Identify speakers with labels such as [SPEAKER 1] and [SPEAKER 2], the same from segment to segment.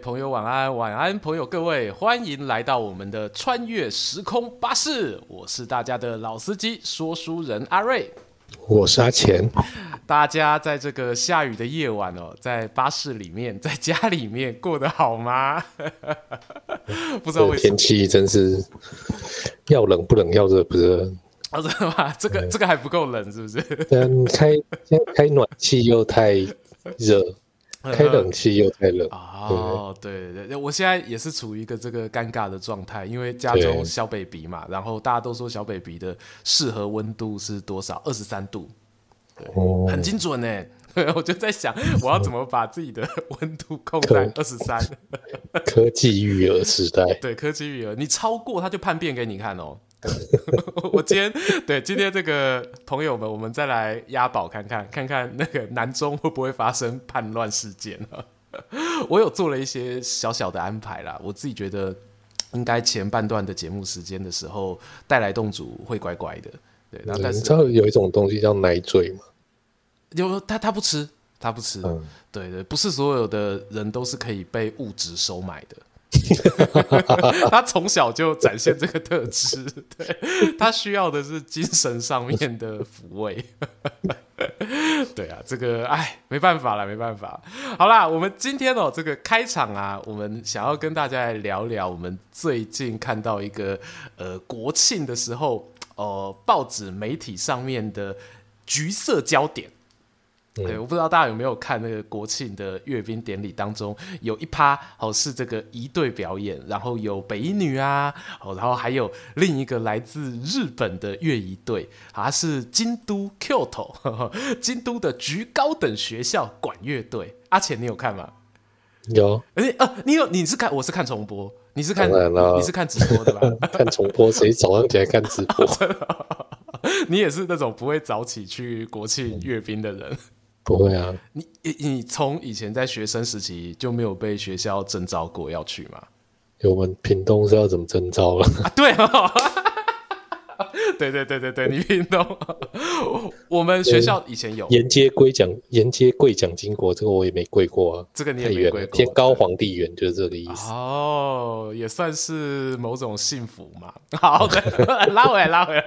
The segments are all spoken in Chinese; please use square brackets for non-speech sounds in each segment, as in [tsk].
[SPEAKER 1] 朋友，晚安，晚安，朋友，各位，欢迎来到我们的穿越时空巴士，我是大家的老司机，说书人阿瑞，
[SPEAKER 2] 我是阿钱。
[SPEAKER 1] 大家在这个下雨的夜晚哦，在巴士里面，[laughs] 在家里面过得好吗？[laughs] 不知道为什么
[SPEAKER 2] 天气真是要冷不冷，要热不热。
[SPEAKER 1] 啊，真的吗？这个这个还不够冷，是不是？
[SPEAKER 2] 嗯，开开暖气又太热。开冷气又太冷
[SPEAKER 1] 哦，对对对，我现在也是处于一个这个尴尬的状态，因为家中小 baby 嘛，然后大家都说小 baby 的适合温度是多少？二十三度，对，哦、很精准呢。[laughs] 我就在想，我要怎么把自己的 [laughs] 温度控在二十三？[laughs]
[SPEAKER 2] 科技育儿时代，
[SPEAKER 1] 对，科技育儿，你超过他就叛变给你看哦。[laughs] 我今天对今天这个朋友们，我们再来押宝看看，看看那个南中会不会发生叛乱事件呢？[laughs] 我有做了一些小小的安排啦，我自己觉得应该前半段的节目时间的时候，带来洞主会乖乖的。对，然后但是你
[SPEAKER 2] 知道有一种东西叫奶嘴吗？
[SPEAKER 1] 有他他不吃，他不吃。
[SPEAKER 2] 嗯，
[SPEAKER 1] 对对，不是所有的人都是可以被物质收买的。[laughs] 他从小就展现这个特质，对，他需要的是精神上面的抚慰。[laughs] 对啊，这个哎，没办法了，没办法。好啦，我们今天哦，这个开场啊，我们想要跟大家来聊聊，我们最近看到一个呃国庆的时候，呃，报纸媒体上面的橘色焦点。对，我不知道大家有没有看那个国庆的阅兵典礼当中，有一趴哦是这个仪队表演，然后有北一女啊，哦，然后还有另一个来自日本的乐仪队，啊是京都 Kyoto 呵呵京都的局高等学校管乐队。阿浅，你有看吗？
[SPEAKER 2] 有，
[SPEAKER 1] 哎啊，你有，你是看，我是看重播，你是看，你是看直播的吧？[laughs]
[SPEAKER 2] 看重播，谁早上起来看直播？[laughs] [laughs]
[SPEAKER 1] 你也是那种不会早起去国庆阅兵的人。嗯
[SPEAKER 2] 不会啊，
[SPEAKER 1] 你你你从以前在学生时期就没有被学校征召过要去吗？
[SPEAKER 2] 我们屏东是要怎么征召了？
[SPEAKER 1] 啊，对哦。[laughs] 对对对对对，你听懂？[laughs] 我们学校以前有
[SPEAKER 2] 沿街跪奖，沿街跪蒋经国，这个我也没跪过啊。
[SPEAKER 1] 这个你也没跪过。
[SPEAKER 2] 天高皇帝远，就是这个意思。
[SPEAKER 1] 哦，也算是某种幸福嘛。[laughs] 好的，拉回来，拉回来。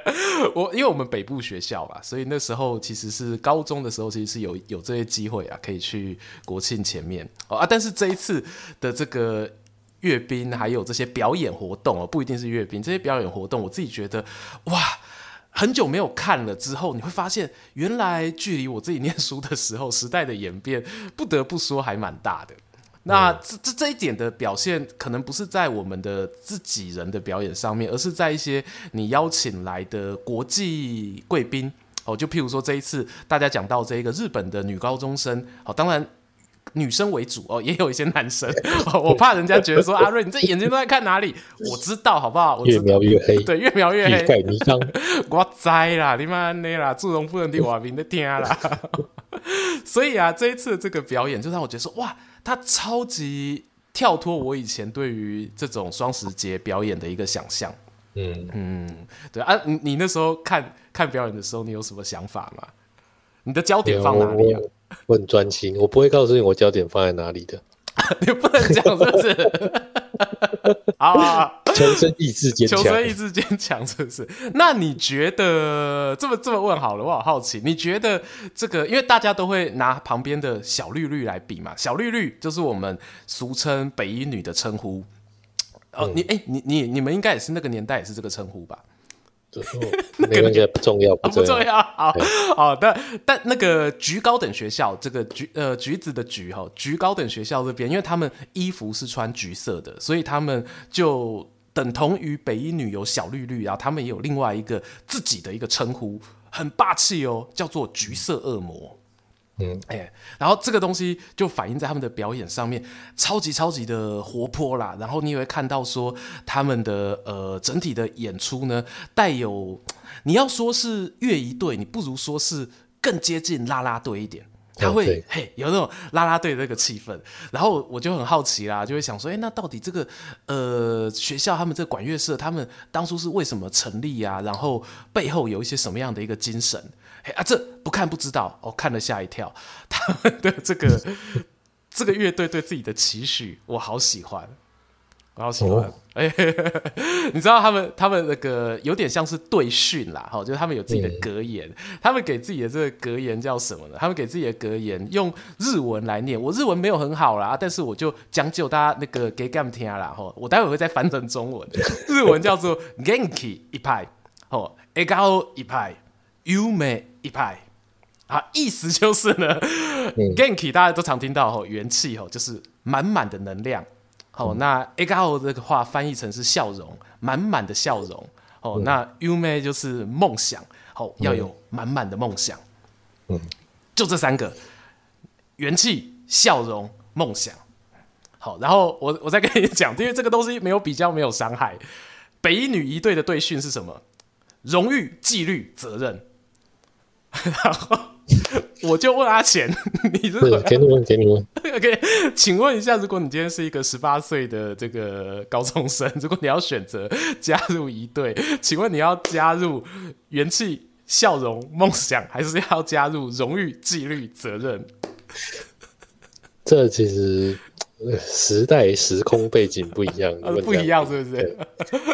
[SPEAKER 1] 我因为我们北部学校嘛，所以那时候其实是高中的时候，其实是有有这些机会啊，可以去国庆前面哦啊。但是这一次的这个。阅兵还有这些表演活动哦，不一定是阅兵，这些表演活动，我自己觉得哇，很久没有看了之后，你会发现原来距离我自己念书的时候，时代的演变，不得不说还蛮大的。那这这这一点的表现，可能不是在我们的自己人的表演上面，而是在一些你邀请来的国际贵宾哦，就譬如说这一次大家讲到这一个日本的女高中生哦，当然。女生为主哦，也有一些男生。[laughs] 我怕人家觉得说阿瑞，你这眼睛都在看哪里？[laughs] 我知道，好不好？我
[SPEAKER 2] 越描越黑。
[SPEAKER 1] 对，越描越黑。[laughs] 我栽啦，你妈那啦，祝融夫人的瓦名的天啦。所以啊，这一次的这个表演，就让我觉得说，哇，他超级跳脱我以前对于这种双十节表演的一个想象。嗯嗯，对啊，你你那时候看看表演的时候，你有什么想法吗？你的焦点放哪里啊？
[SPEAKER 2] 我很专心，我不会告诉你我焦点放在哪里的。[laughs]
[SPEAKER 1] 你不能讲，是不是？啊，
[SPEAKER 2] 求生意志坚强，
[SPEAKER 1] 求生意志坚强，是不是？那你觉得这么这么问好了，我好好奇，你觉得这个，因为大家都会拿旁边的小绿绿来比嘛，小绿绿就是我们俗称北一女的称呼。哦，你哎、欸，你你你们应该也是那个年代，也是这个称呼吧？[laughs]
[SPEAKER 2] 那个那个不重要，不重要，
[SPEAKER 1] 不重要。好，好的。但那个橘高等学校，这个橘呃橘子的橘哈，橘高等学校这边，因为他们衣服是穿橘色的，所以他们就等同于北一女有小绿绿，然后他们也有另外一个自己的一个称呼，很霸气哦，叫做橘色恶魔。嗯，哎、欸，然后这个东西就反映在他们的表演上面，超级超级的活泼啦。然后你也会看到说，他们的呃整体的演出呢，带有你要说是乐仪队，你不如说是更接近啦啦队一点。他会、哦、嘿有那种啦啦队的那个气氛。然后我就很好奇啦，就会想说，哎、欸，那到底这个呃学校他们这个管乐社，他们当初是为什么成立啊？然后背后有一些什么样的一个精神？啊，这不看不知道哦，看了吓一跳。他们的这个这个乐队对自己的期许，我好喜欢。我好喜欢，哎、哦，[laughs] 你知道他们他们那个有点像是对训啦，哈，就是他们有自己的格言，嗯、他们给自己的这个格言叫什么呢？他们给自己的格言用日文来念，我日文没有很好啦，但是我就将就大家那个给干听啦，哈，我待会会再翻成中文，日文叫做 Genki 一派，哦，Egao 一派，Yume 一派，啊，意思就是呢、嗯、，Genki 大家都常听到吼，元气吼，就是满满的能量。好、哦，那 egao 这个话翻译成是笑容，满满的笑容。哦，嗯、那 yume 就是梦想，好、哦，要有满满的梦想。嗯，就这三个，元气、笑容、梦想。好，然后我我再跟你讲，因为这个东西没有比较，没有伤害。北一女一队的队训是什么？荣誉、纪律、责任。然后。我就问阿钱，[laughs] 你是
[SPEAKER 2] 给你问，给你问。
[SPEAKER 1] OK，请问一下，如果你今天是一个十八岁的这个高中生，[laughs] 如果你要选择加入一队，请问你要加入元气、笑容、梦想，还是要加入荣誉、纪律、责任？[laughs]
[SPEAKER 2] 这其实时代、时空背景不一样，
[SPEAKER 1] 不一样是不是？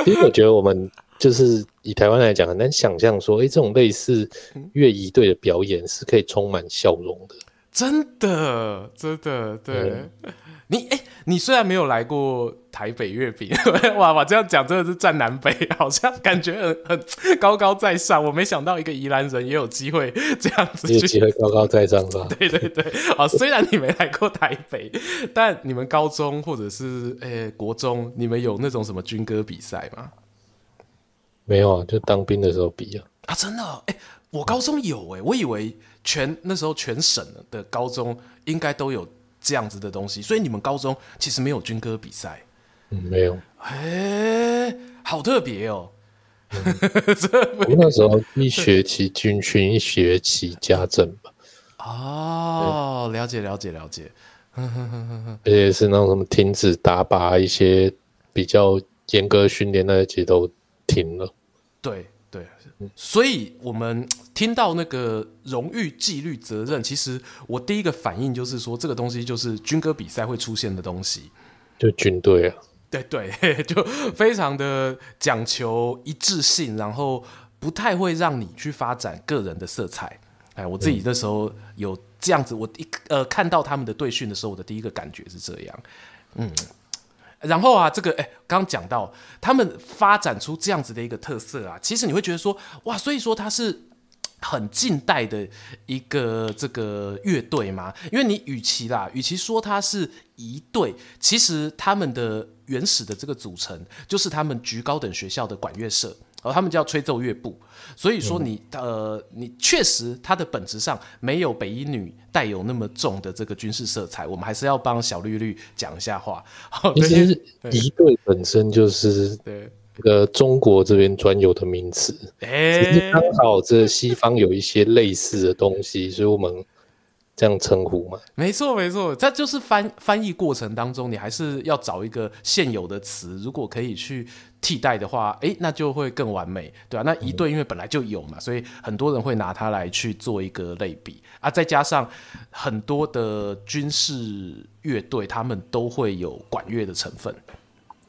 [SPEAKER 2] 其实我觉得我们。就是以台湾来讲，很难想象说，哎、欸，这种类似乐仪队的表演是可以充满笑容的。
[SPEAKER 1] 真的，真的，对。嗯、你，哎、欸，你虽然没有来过台北月饼，[laughs] 哇哇，这样讲真的是占南北，好像感觉很很高高在上。我没想到一个宜兰人也有机会这样子，
[SPEAKER 2] 有机会高高在上吧？[laughs]
[SPEAKER 1] 对对对。啊，虽然你没来过台北，但你们高中或者是诶、欸、国中，你们有那种什么军歌比赛吗？
[SPEAKER 2] 没有啊，就当兵的时候比啊。
[SPEAKER 1] 啊，真的？哎、欸，我高中有哎、欸，我以为全那时候全省的高中应该都有这样子的东西，所以你们高中其实没有军歌比赛？
[SPEAKER 2] 嗯，没有。
[SPEAKER 1] 哎、欸，好特别哦、[laughs]
[SPEAKER 2] 我那时候一学期军训，一学期家政吧。
[SPEAKER 1] 哦，了解了解了解。[laughs]
[SPEAKER 2] 而且是那种什么停止打靶，一些比较严格训练那些其实都停了。
[SPEAKER 1] 对对，所以我们听到那个荣誉、纪律、责任，其实我第一个反应就是说，这个东西就是军歌比赛会出现的东西，
[SPEAKER 2] 就军队啊，
[SPEAKER 1] 对对，[laughs] 就非常的讲求一致性，然后不太会让你去发展个人的色彩。哎，我自己那时候有这样子，我一呃看到他们的队训的时候，我的第一个感觉是这样，嗯。然后啊，这个哎，刚讲到他们发展出这样子的一个特色啊，其实你会觉得说，哇，所以说它是很近代的一个这个乐队嘛。因为你与其啦，与其说它是一队，其实他们的原始的这个组成就是他们局高等学校的管乐社。哦，他们叫吹奏乐部，所以说你、嗯、呃，你确实它的本质上没有北一女带有那么重的这个军事色彩，我们还是要帮小绿绿讲一下话。[laughs]
[SPEAKER 2] 其实敌对。本身就是对。这个中国这边专有的名词，哎，只是刚好这西方有一些类似的东西，所以我们。这样称呼吗？
[SPEAKER 1] 没错，没错，这就是翻翻译过程当中，你还是要找一个现有的词，如果可以去替代的话，诶，那就会更完美，对啊，那一队因为本来就有嘛，所以很多人会拿它来去做一个类比啊。再加上很多的军事乐队，他们都会有管乐的成分。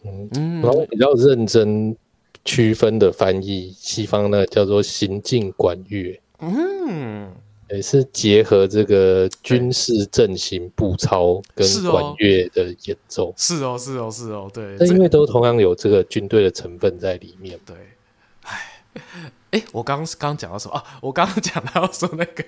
[SPEAKER 2] 嗯，然后比较认真区分的翻译，西方呢叫做行进管乐。嗯。也是结合这个军事阵型步操跟管乐的演奏，
[SPEAKER 1] 是哦，是哦，是哦，对。
[SPEAKER 2] 但因为都同样有这个军队的成分在里面，
[SPEAKER 1] 对。哎。哎，我刚刚讲到什么啊？我刚刚讲到说那个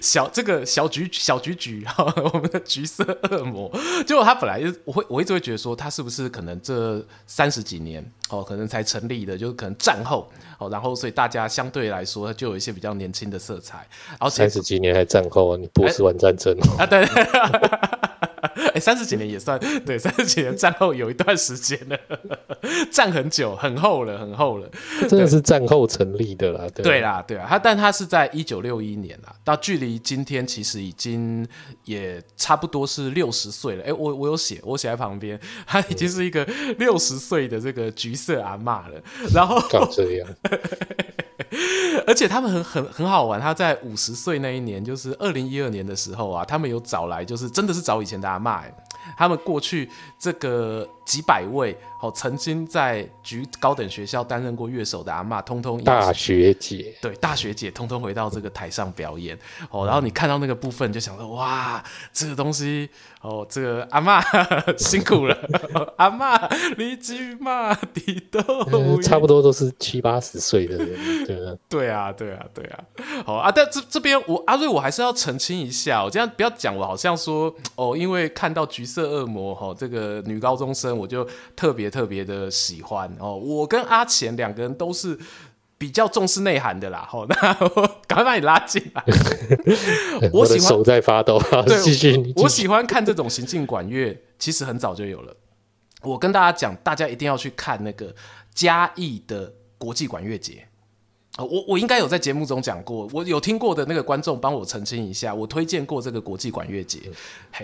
[SPEAKER 1] 小这个小橘小橘橘哈，我们的橘色恶魔，结果他本来就我会我一直会觉得说他是不是可能这三十几年哦，可能才成立的，就是可能战后哦，然后所以大家相对来说就有一些比较年轻的色彩。然后
[SPEAKER 2] 三十几年还战后啊？你不是玩战争
[SPEAKER 1] 啊？对。[laughs] 哎，三十几年也算对，三十几年 [laughs] 战后有一段时间了，战很久，很厚了，很厚了，
[SPEAKER 2] 真的是战后成立的啦。对，
[SPEAKER 1] 对啦，对啊，他但他是在一九六一年啦，到距离今天其实已经也差不多是六十岁了。哎，我我有写，我写在旁边，他已经是一个六十岁的这个橘色阿妈了。然后
[SPEAKER 2] 搞这样，[laughs]
[SPEAKER 1] 而且他们很很很好玩，他在五十岁那一年，就是二零一二年的时候啊，他们有找来，就是真的是找以前的阿嬷，他们过去这个几百位。哦，曾经在局高等学校担任过乐手的阿嬷，通通
[SPEAKER 2] 大学姐，
[SPEAKER 1] 对大学姐，通通回到这个台上表演。哦，然后你看到那个部分，就想说，哇，这个东西，哦，这个阿嬷 [laughs] 辛苦了，[laughs] 阿嬷离居嘛，地都、
[SPEAKER 2] 嗯、差不多都是七八十岁的人，对啊，
[SPEAKER 1] 对啊，对啊，对啊。好啊，但这这边我阿瑞，我还是要澄清一下，我这样不要讲，我好像说，哦，因为看到橘色恶魔，哈、哦，这个女高中生，我就特别。特别的喜欢哦，我跟阿钱两个人都是比较重视内涵的啦。好，[laughs] 那我赶快把你拉进来。[laughs]
[SPEAKER 2] 我喜欢我手在发抖。对，继续。
[SPEAKER 1] 我喜欢看这种行进管乐，其实很早就有了。我跟大家讲，大家一定要去看那个嘉义的国际管乐节。我我应该有在节目中讲过，我有听过的那个观众帮我澄清一下，我推荐过这个国际管乐节。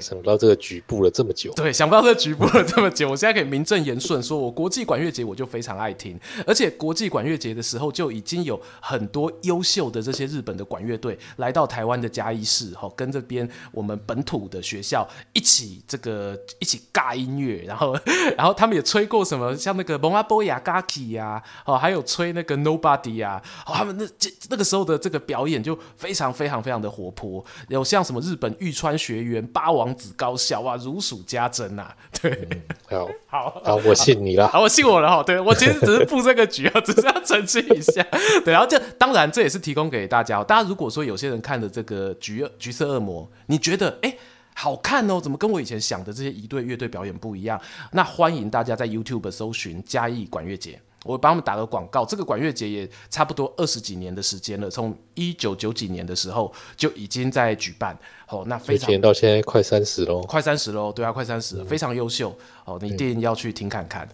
[SPEAKER 2] 想不到这个局部了这么久，
[SPEAKER 1] 对，想不到这个局部了这么久，我现在可以名正言顺说，我国际管乐节我就非常爱听，而且国际管乐节的时候就已经有很多优秀的这些日本的管乐队来到台湾的嘉义市，哈，跟这边我们本土的学校一起这个一起尬音乐，然后然后他们也吹过什么像那个蒙阿波亚嘎奇呀，哦，还有吹那个 Nobody 呀。哦，他们那这那个时候的这个表演就非常非常非常的活泼，有像什么日本玉川学园、八王子高校啊，如数家珍啊。对，
[SPEAKER 2] 嗯、好，[laughs]
[SPEAKER 1] 好，
[SPEAKER 2] 好，我信你了，
[SPEAKER 1] 好，我信我了哈。对，我其实只是布这个局啊，只是要澄清一下。[laughs] 对，然后这当然这也是提供给大家。大家如果说有些人看的这个橘橘色恶魔，你觉得哎好看哦，怎么跟我以前想的这些一队乐队表演不一样？那欢迎大家在 YouTube 搜寻嘉义管乐节。我帮他们打个广告，这个管乐节也差不多二十几年的时间了，从一九九几年的时候就已经在举办。哦，那非常
[SPEAKER 2] 到现在快三十喽，
[SPEAKER 1] 快三十喽，对啊，快三十了，非常优秀。哦，你一定要去听看看。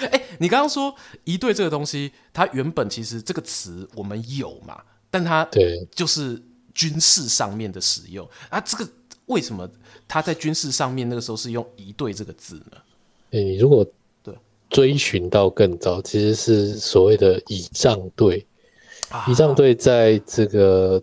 [SPEAKER 1] 哎、欸，你刚刚说一队这个东西，它原本其实这个词我们有嘛，但它对就是军事上面的使用啊。这个为什么它在军事上面那个时候是用一队这个字呢？
[SPEAKER 2] 哎、欸，你如果。追寻到更早，其实是所谓的仪仗队。仪仗队在这个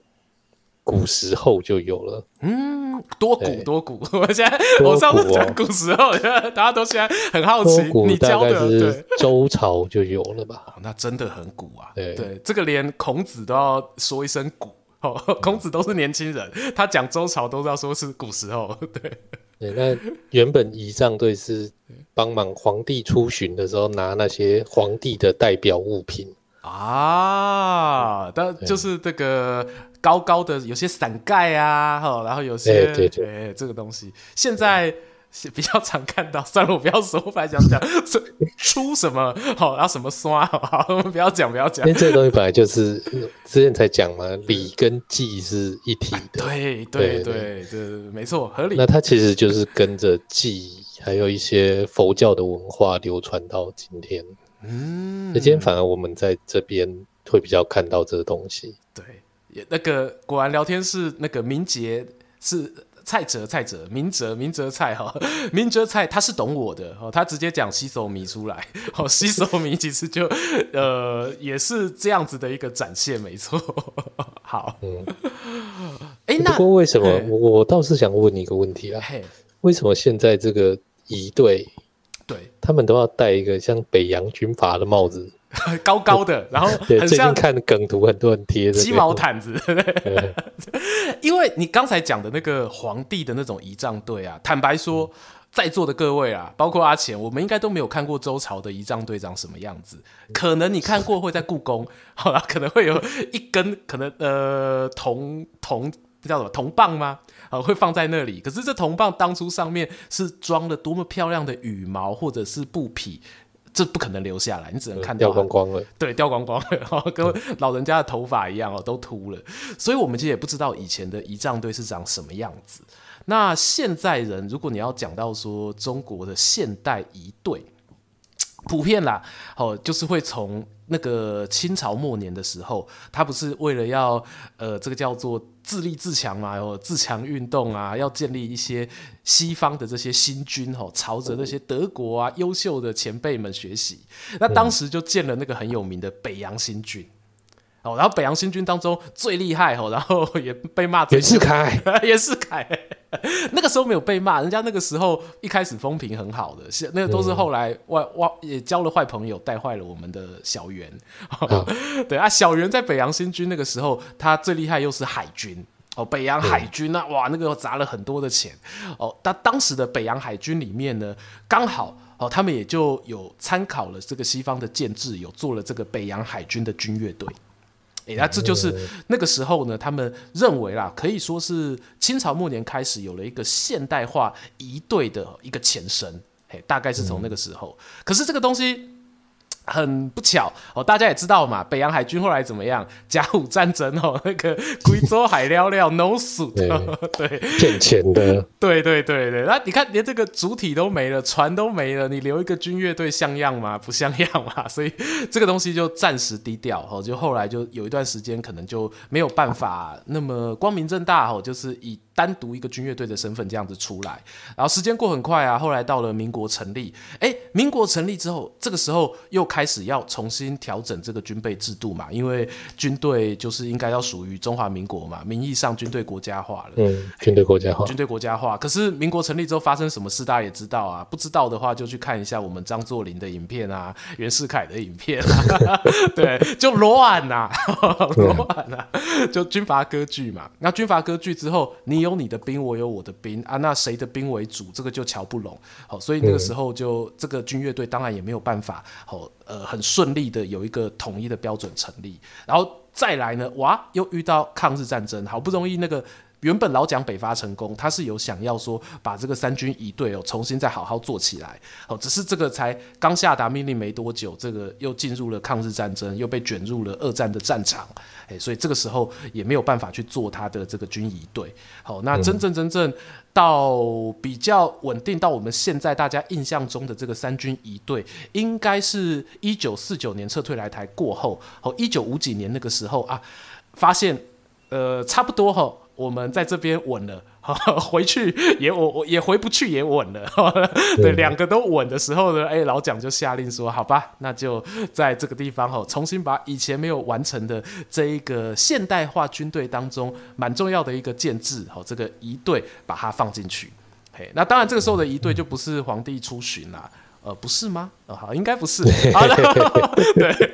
[SPEAKER 2] 古时候就有了。
[SPEAKER 1] 嗯，多古多古。[laughs] 我现在我上次讲古时候，大家都现在很好奇。你教的对，
[SPEAKER 2] 周朝就有了吧？
[SPEAKER 1] 哦，那真的很古啊。对对，这个连孔子都要说一声古。哦，[laughs] 孔子都是年轻人，他讲周朝都要说是古时候。对。
[SPEAKER 2] 对，那原本仪仗队是帮忙皇帝出巡的时候拿那些皇帝的代表物品
[SPEAKER 1] 啊，但就是这个高高的有些伞盖啊，哈，然后有些对，对，对，对这个东西现在。[laughs] 比较常看到，算了，我不要说，我本来想讲出出什么好，然后什么刷，好，我 [laughs] 们不要讲，不要讲。因为
[SPEAKER 2] 这个东西本来就是之前才讲嘛，礼跟祭是一体的。
[SPEAKER 1] 对对对，这没错，合理。
[SPEAKER 2] 那它其实就是跟着祭，还有一些佛教的文化流传到今天。嗯，那今天反而我们在这边会比较看到这个东西。
[SPEAKER 1] 对，那个果然聊天室那个明杰是。蔡哲，蔡哲，明哲，明哲蔡哈，[laughs] 明哲蔡，他是懂我的哦，他直接讲西索米出来，[laughs] 哦，西索米其实就呃也是这样子的一个展现，没错。[laughs] 好，嗯，哎、欸，那
[SPEAKER 2] 不过为什么我我倒是想问你一个问题啊？为什么现在这个仪队，对，他们都要戴一个像北洋军阀的帽子？[laughs]
[SPEAKER 1] 高高的，然后很像
[SPEAKER 2] 看梗图，很多人贴
[SPEAKER 1] 鸡毛毯子。[laughs] 因为你刚才讲的那个皇帝的那种仪仗队啊，坦白说，在座的各位啊，包括阿钱，我们应该都没有看过周朝的仪仗队长什么样子。可能你看过会在故宫，[laughs] 好了，可能会有一根可能呃铜铜叫什么铜棒吗？啊，会放在那里。可是这铜棒当初上面是装了多么漂亮的羽毛或者是布匹。这不可能留下来，你只能看到
[SPEAKER 2] 掉光光了。
[SPEAKER 1] 对，掉光光了，[laughs] 跟老人家的头发一样哦，都秃了。所以，我们其实也不知道以前的仪仗队是长什么样子。那现在人，如果你要讲到说中国的现代仪队，普遍啦，哦，就是会从那个清朝末年的时候，他不是为了要呃，这个叫做。自立自强嘛，哦自强运动啊，要建立一些西方的这些新军吼，朝着那些德国啊优秀的前辈们学习。那当时就建了那个很有名的北洋新军。哦，然后北洋新军当中最厉害哦，然后也被骂袁
[SPEAKER 2] 世凯，
[SPEAKER 1] 袁世凯，那个时候没有被骂，人家那个时候一开始风评很好的，是那个都是后来外外也交了坏朋友，带坏了我们的小袁。哦、[laughs] 对啊，小袁在北洋新军那个时候，他最厉害又是海军哦，北洋海军啊，哇，那个砸了很多的钱哦。他当时的北洋海军里面呢，刚好哦，他们也就有参考了这个西方的建制，有做了这个北洋海军的军乐队。哎，那这就是那个时候呢，他们认为啦，可以说是清朝末年开始有了一个现代化一队的一个前身，嘿，大概是从那个时候。可是这个东西。很不巧哦，大家也知道嘛，北洋海军后来怎么样？甲午战争哦，那个贵州海了了 no suit，[laughs] 对，
[SPEAKER 2] 骗钱的，
[SPEAKER 1] 对对对对。那你看，连这个主体都没了，船都没了，你留一个军乐队像样吗？不像样嘛。所以这个东西就暂时低调哦，就后来就有一段时间可能就没有办法那么光明正大哦，就是以。单独一个军乐队的身份这样子出来，然后时间过很快啊，后来到了民国成立，哎，民国成立之后，这个时候又开始要重新调整这个军备制度嘛，因为军队就是应该要属于中华民国嘛，名义上军队国家化了，
[SPEAKER 2] 嗯，军队国家化，
[SPEAKER 1] 军队国家化。可是民国成立之后发生什么事，大家也知道啊，不知道的话就去看一下我们张作霖的影片啊，袁世凯的影片啊，[laughs] 对，就乱呐，[laughs] 乱呐，就军阀割据嘛。那军阀割据之后，你有。有你的兵，我有我的兵啊，那谁的兵为主？这个就瞧不拢。好，所以那个时候就这个军乐队当然也没有办法，好，呃，很顺利的有一个统一的标准成立。然后再来呢，哇，又遇到抗日战争，好不容易那个。原本老蒋北伐成功，他是有想要说把这个三军仪队哦重新再好好做起来哦，只是这个才刚下达命令没多久，这个又进入了抗日战争，又被卷入了二战的战场，[laughs] 哎，所以这个时候也没有办法去做他的这个军仪队。好，那真正真正到比较稳定到我们现在大家印象中的这个三军仪队，应该是一九四九年撤退来台过后，哦，一九五几年那个时候啊，发现呃差不多哈。我们在这边稳了，[laughs] 回去也我我也回不去也稳了，[laughs] 对，两个都稳的时候呢，哎，老蒋就下令说，好吧，那就在这个地方哈，重新把以前没有完成的这一个现代化军队当中蛮重要的一个建制，哈，这个仪队把它放进去，嘿，那当然这个时候的仪队就不是皇帝出巡啦。呃，不是吗？呃、好，应该不是。[laughs] 好的，[laughs] 对，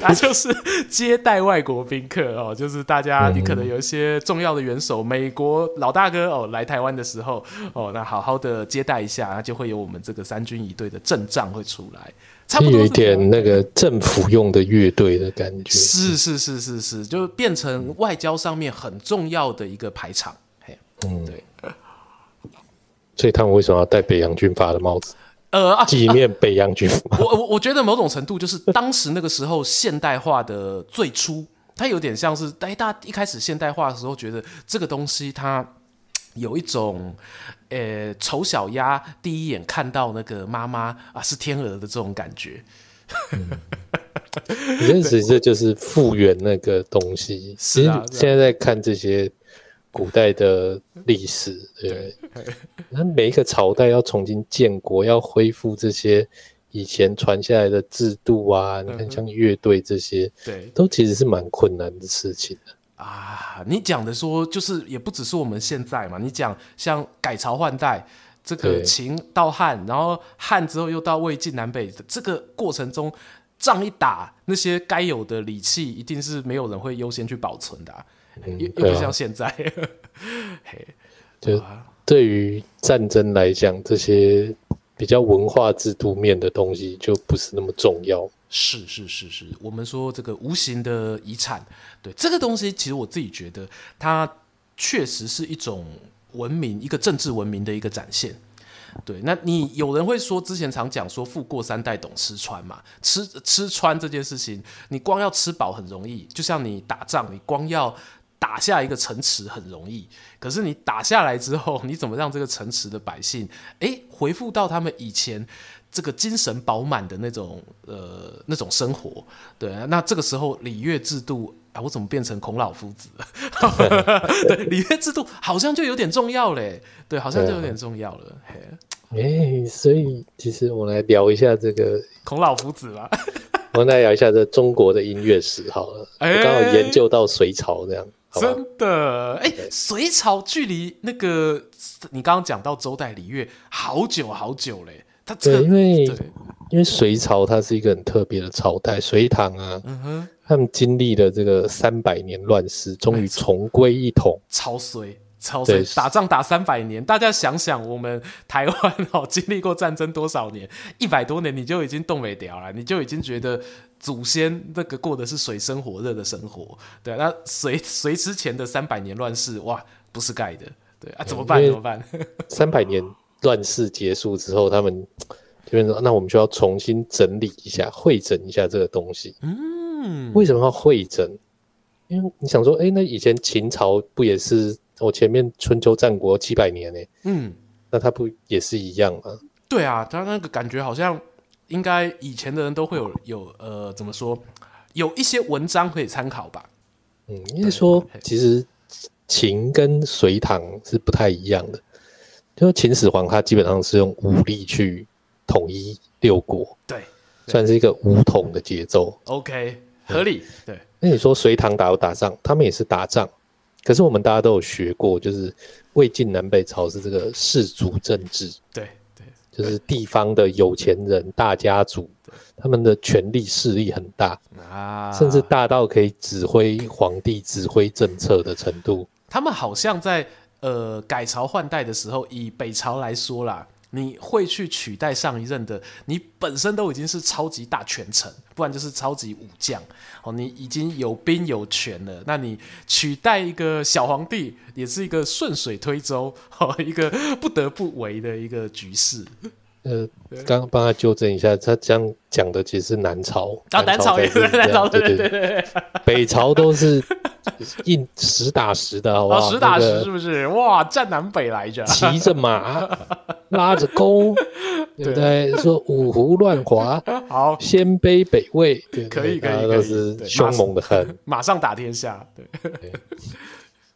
[SPEAKER 1] 他就是接待外国宾客哦，就是大家你可能有一些重要的元首，嗯、美国老大哥哦来台湾的时候哦，那好好的接待一下，那就会有我们这个三军一队的阵仗会出来，差不多有一点
[SPEAKER 2] 那个政府用的乐队的感觉。
[SPEAKER 1] 是是是是是，就变成外交上面很重要的一个排场。嘿，嗯，对。
[SPEAKER 2] 所以他们为什么要戴北洋军阀的帽子？呃，纪念北洋军 [laughs] 阀。
[SPEAKER 1] 我我我觉得某种程度就是当时那个时候现代化的最初，它有点像是哎，大家一开始现代化的时候，觉得这个东西它有一种呃丑小鸭第一眼看到那个妈妈啊是天鹅的这种感觉。
[SPEAKER 2] 嗯，其实这就是复原那个东西。[laughs] 是啊，现在在看这些。古代的历史，对，[laughs] 那每一个朝代要重新建国，要恢复这些以前传下来的制度啊，你看像乐队这些，对，都其实是蛮困难的事情的。
[SPEAKER 1] 啊。你讲的说，就是也不只是我们现在嘛，你讲像改朝换代，这个秦到汉，然后汉之后又到魏晋南北，这个过程中仗一打，那些该有的礼器，一定是没有人会优先去保存的啊。又又不像现在，[laughs] 嘿，
[SPEAKER 2] 就对于战争来讲，这些比较文化制度面的东西就不是那么重要。
[SPEAKER 1] 是是是是，我们说这个无形的遗产，对这个东西，其实我自己觉得它确实是一种文明，一个政治文明的一个展现。对，那你有人会说，之前常讲说“富过三代懂吃穿”嘛，吃吃穿这件事情，你光要吃饱很容易，就像你打仗，你光要。打下一个城池很容易，可是你打下来之后，你怎么让这个城池的百姓，诶，恢复到他们以前这个精神饱满的那种呃那种生活？对啊，那这个时候礼乐制度啊，我怎么变成孔老夫子了？[laughs] 对，礼乐制度好像就有点重要嘞，对，好像就有点重要了。
[SPEAKER 2] 哎、啊，所以其实我来聊一下这个
[SPEAKER 1] 孔老夫子吧。[laughs]
[SPEAKER 2] 我们来聊一下这中国的音乐史好了。欸、我刚好研究到隋朝这样，
[SPEAKER 1] 真的？哎、欸，隋朝距离那个你刚刚讲到周代礼乐好久好久嘞。他这
[SPEAKER 2] 个、因为因为隋朝它是一个很特别的朝代，隋唐啊，嗯哼，他们经历了这个三百年乱世，终于重归一统，
[SPEAKER 1] 超衰。超衰，打仗打三百年，大家想想，我们台湾哦，经历过战争多少年？一百多年，你就已经冻未掉了，你就已经觉得祖先那个过的是水深火热的生活。对，那隋隋之前的三百年乱世，哇，不是盖的。对啊，怎么办？怎么办？
[SPEAKER 2] 三百年乱世结束之后，他们这边说，那我们就要重新整理一下，会诊一下这个东西。嗯，为什么要会诊？因为你想说，哎、欸，那以前秦朝不也是？我前面春秋战国七百年呢，嗯，那他不也是一样吗？
[SPEAKER 1] 对啊，他那个感觉好像应该以前的人都会有有呃，怎么说，有一些文章可以参考吧。
[SPEAKER 2] 嗯，因为说其实秦跟隋唐是不太一样的，就秦始皇他基本上是用武力去统一六国，
[SPEAKER 1] 对，
[SPEAKER 2] 算是一个武统的节奏。
[SPEAKER 1] OK，合理。对，
[SPEAKER 2] 那你说隋唐打不打仗？他们也是打仗。可是我们大家都有学过，就是魏晋南北朝是这个氏族政治，
[SPEAKER 1] 对对，
[SPEAKER 2] 就是地方的有钱人大家族，他们的权力势力很大啊，甚至大到可以指挥皇帝、指挥政策的程度。
[SPEAKER 1] 他们好像在呃改朝换代的时候，以北朝来说啦。你会去取代上一任的，你本身都已经是超级大权臣，不然就是超级武将哦，你已经有兵有权了。那你取代一个小皇帝，也是一个顺水推舟，哦，一个不得不为的一个局势。
[SPEAKER 2] 呃，刚刚帮他纠正一下，他这样讲的其实是南朝，
[SPEAKER 1] 啊，南朝也是南朝，对对对对，
[SPEAKER 2] 北朝都是硬实打实的，好不好？
[SPEAKER 1] 实打实是不是？哇，战南北来着，
[SPEAKER 2] 骑着马，[laughs] 拉着弓，对不对？说五胡乱华，[laughs] 好，鲜卑北魏，
[SPEAKER 1] 可以可以，
[SPEAKER 2] 都是凶猛的很，[laughs]
[SPEAKER 1] 马上打天下。对，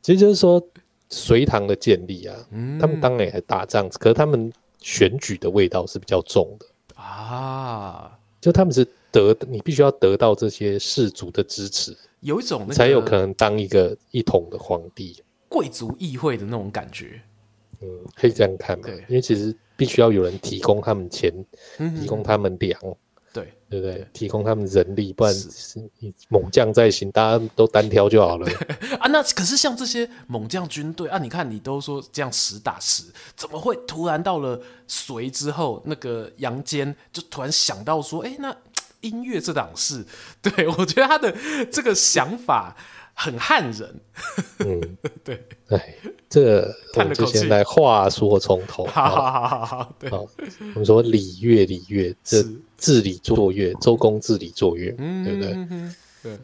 [SPEAKER 2] 其实就是说隋唐的建立啊，他们当然也打仗，可是他们。选举的味道是比较重的啊，就他们是得，你必须要得到这些氏族的支持，
[SPEAKER 1] 有一种
[SPEAKER 2] 才有可能当一个一统的皇帝，
[SPEAKER 1] 贵族议会的那种感觉。
[SPEAKER 2] 嗯，可以这样看嘛？对，因为其实必须要有人提供他们钱，提供他们粮。
[SPEAKER 1] 对
[SPEAKER 2] 对不对？提供他们人力，不然你猛将在行，大家都单挑就好了 [laughs]
[SPEAKER 1] 啊。那可是像这些猛将军队啊，你看你都说这样实打实，怎么会突然到了隋之后，那个杨坚就突然想到说，哎，那音乐这档事，[laughs] 对，我觉得他的这个想法。很汉人，
[SPEAKER 2] 嗯，[laughs]
[SPEAKER 1] 对，
[SPEAKER 2] 哎，这个我们就先来话说从头，
[SPEAKER 1] 好好。好好好，对，
[SPEAKER 2] 好，我们说礼乐礼乐，这治理作乐，周公治理作乐，对不对？对。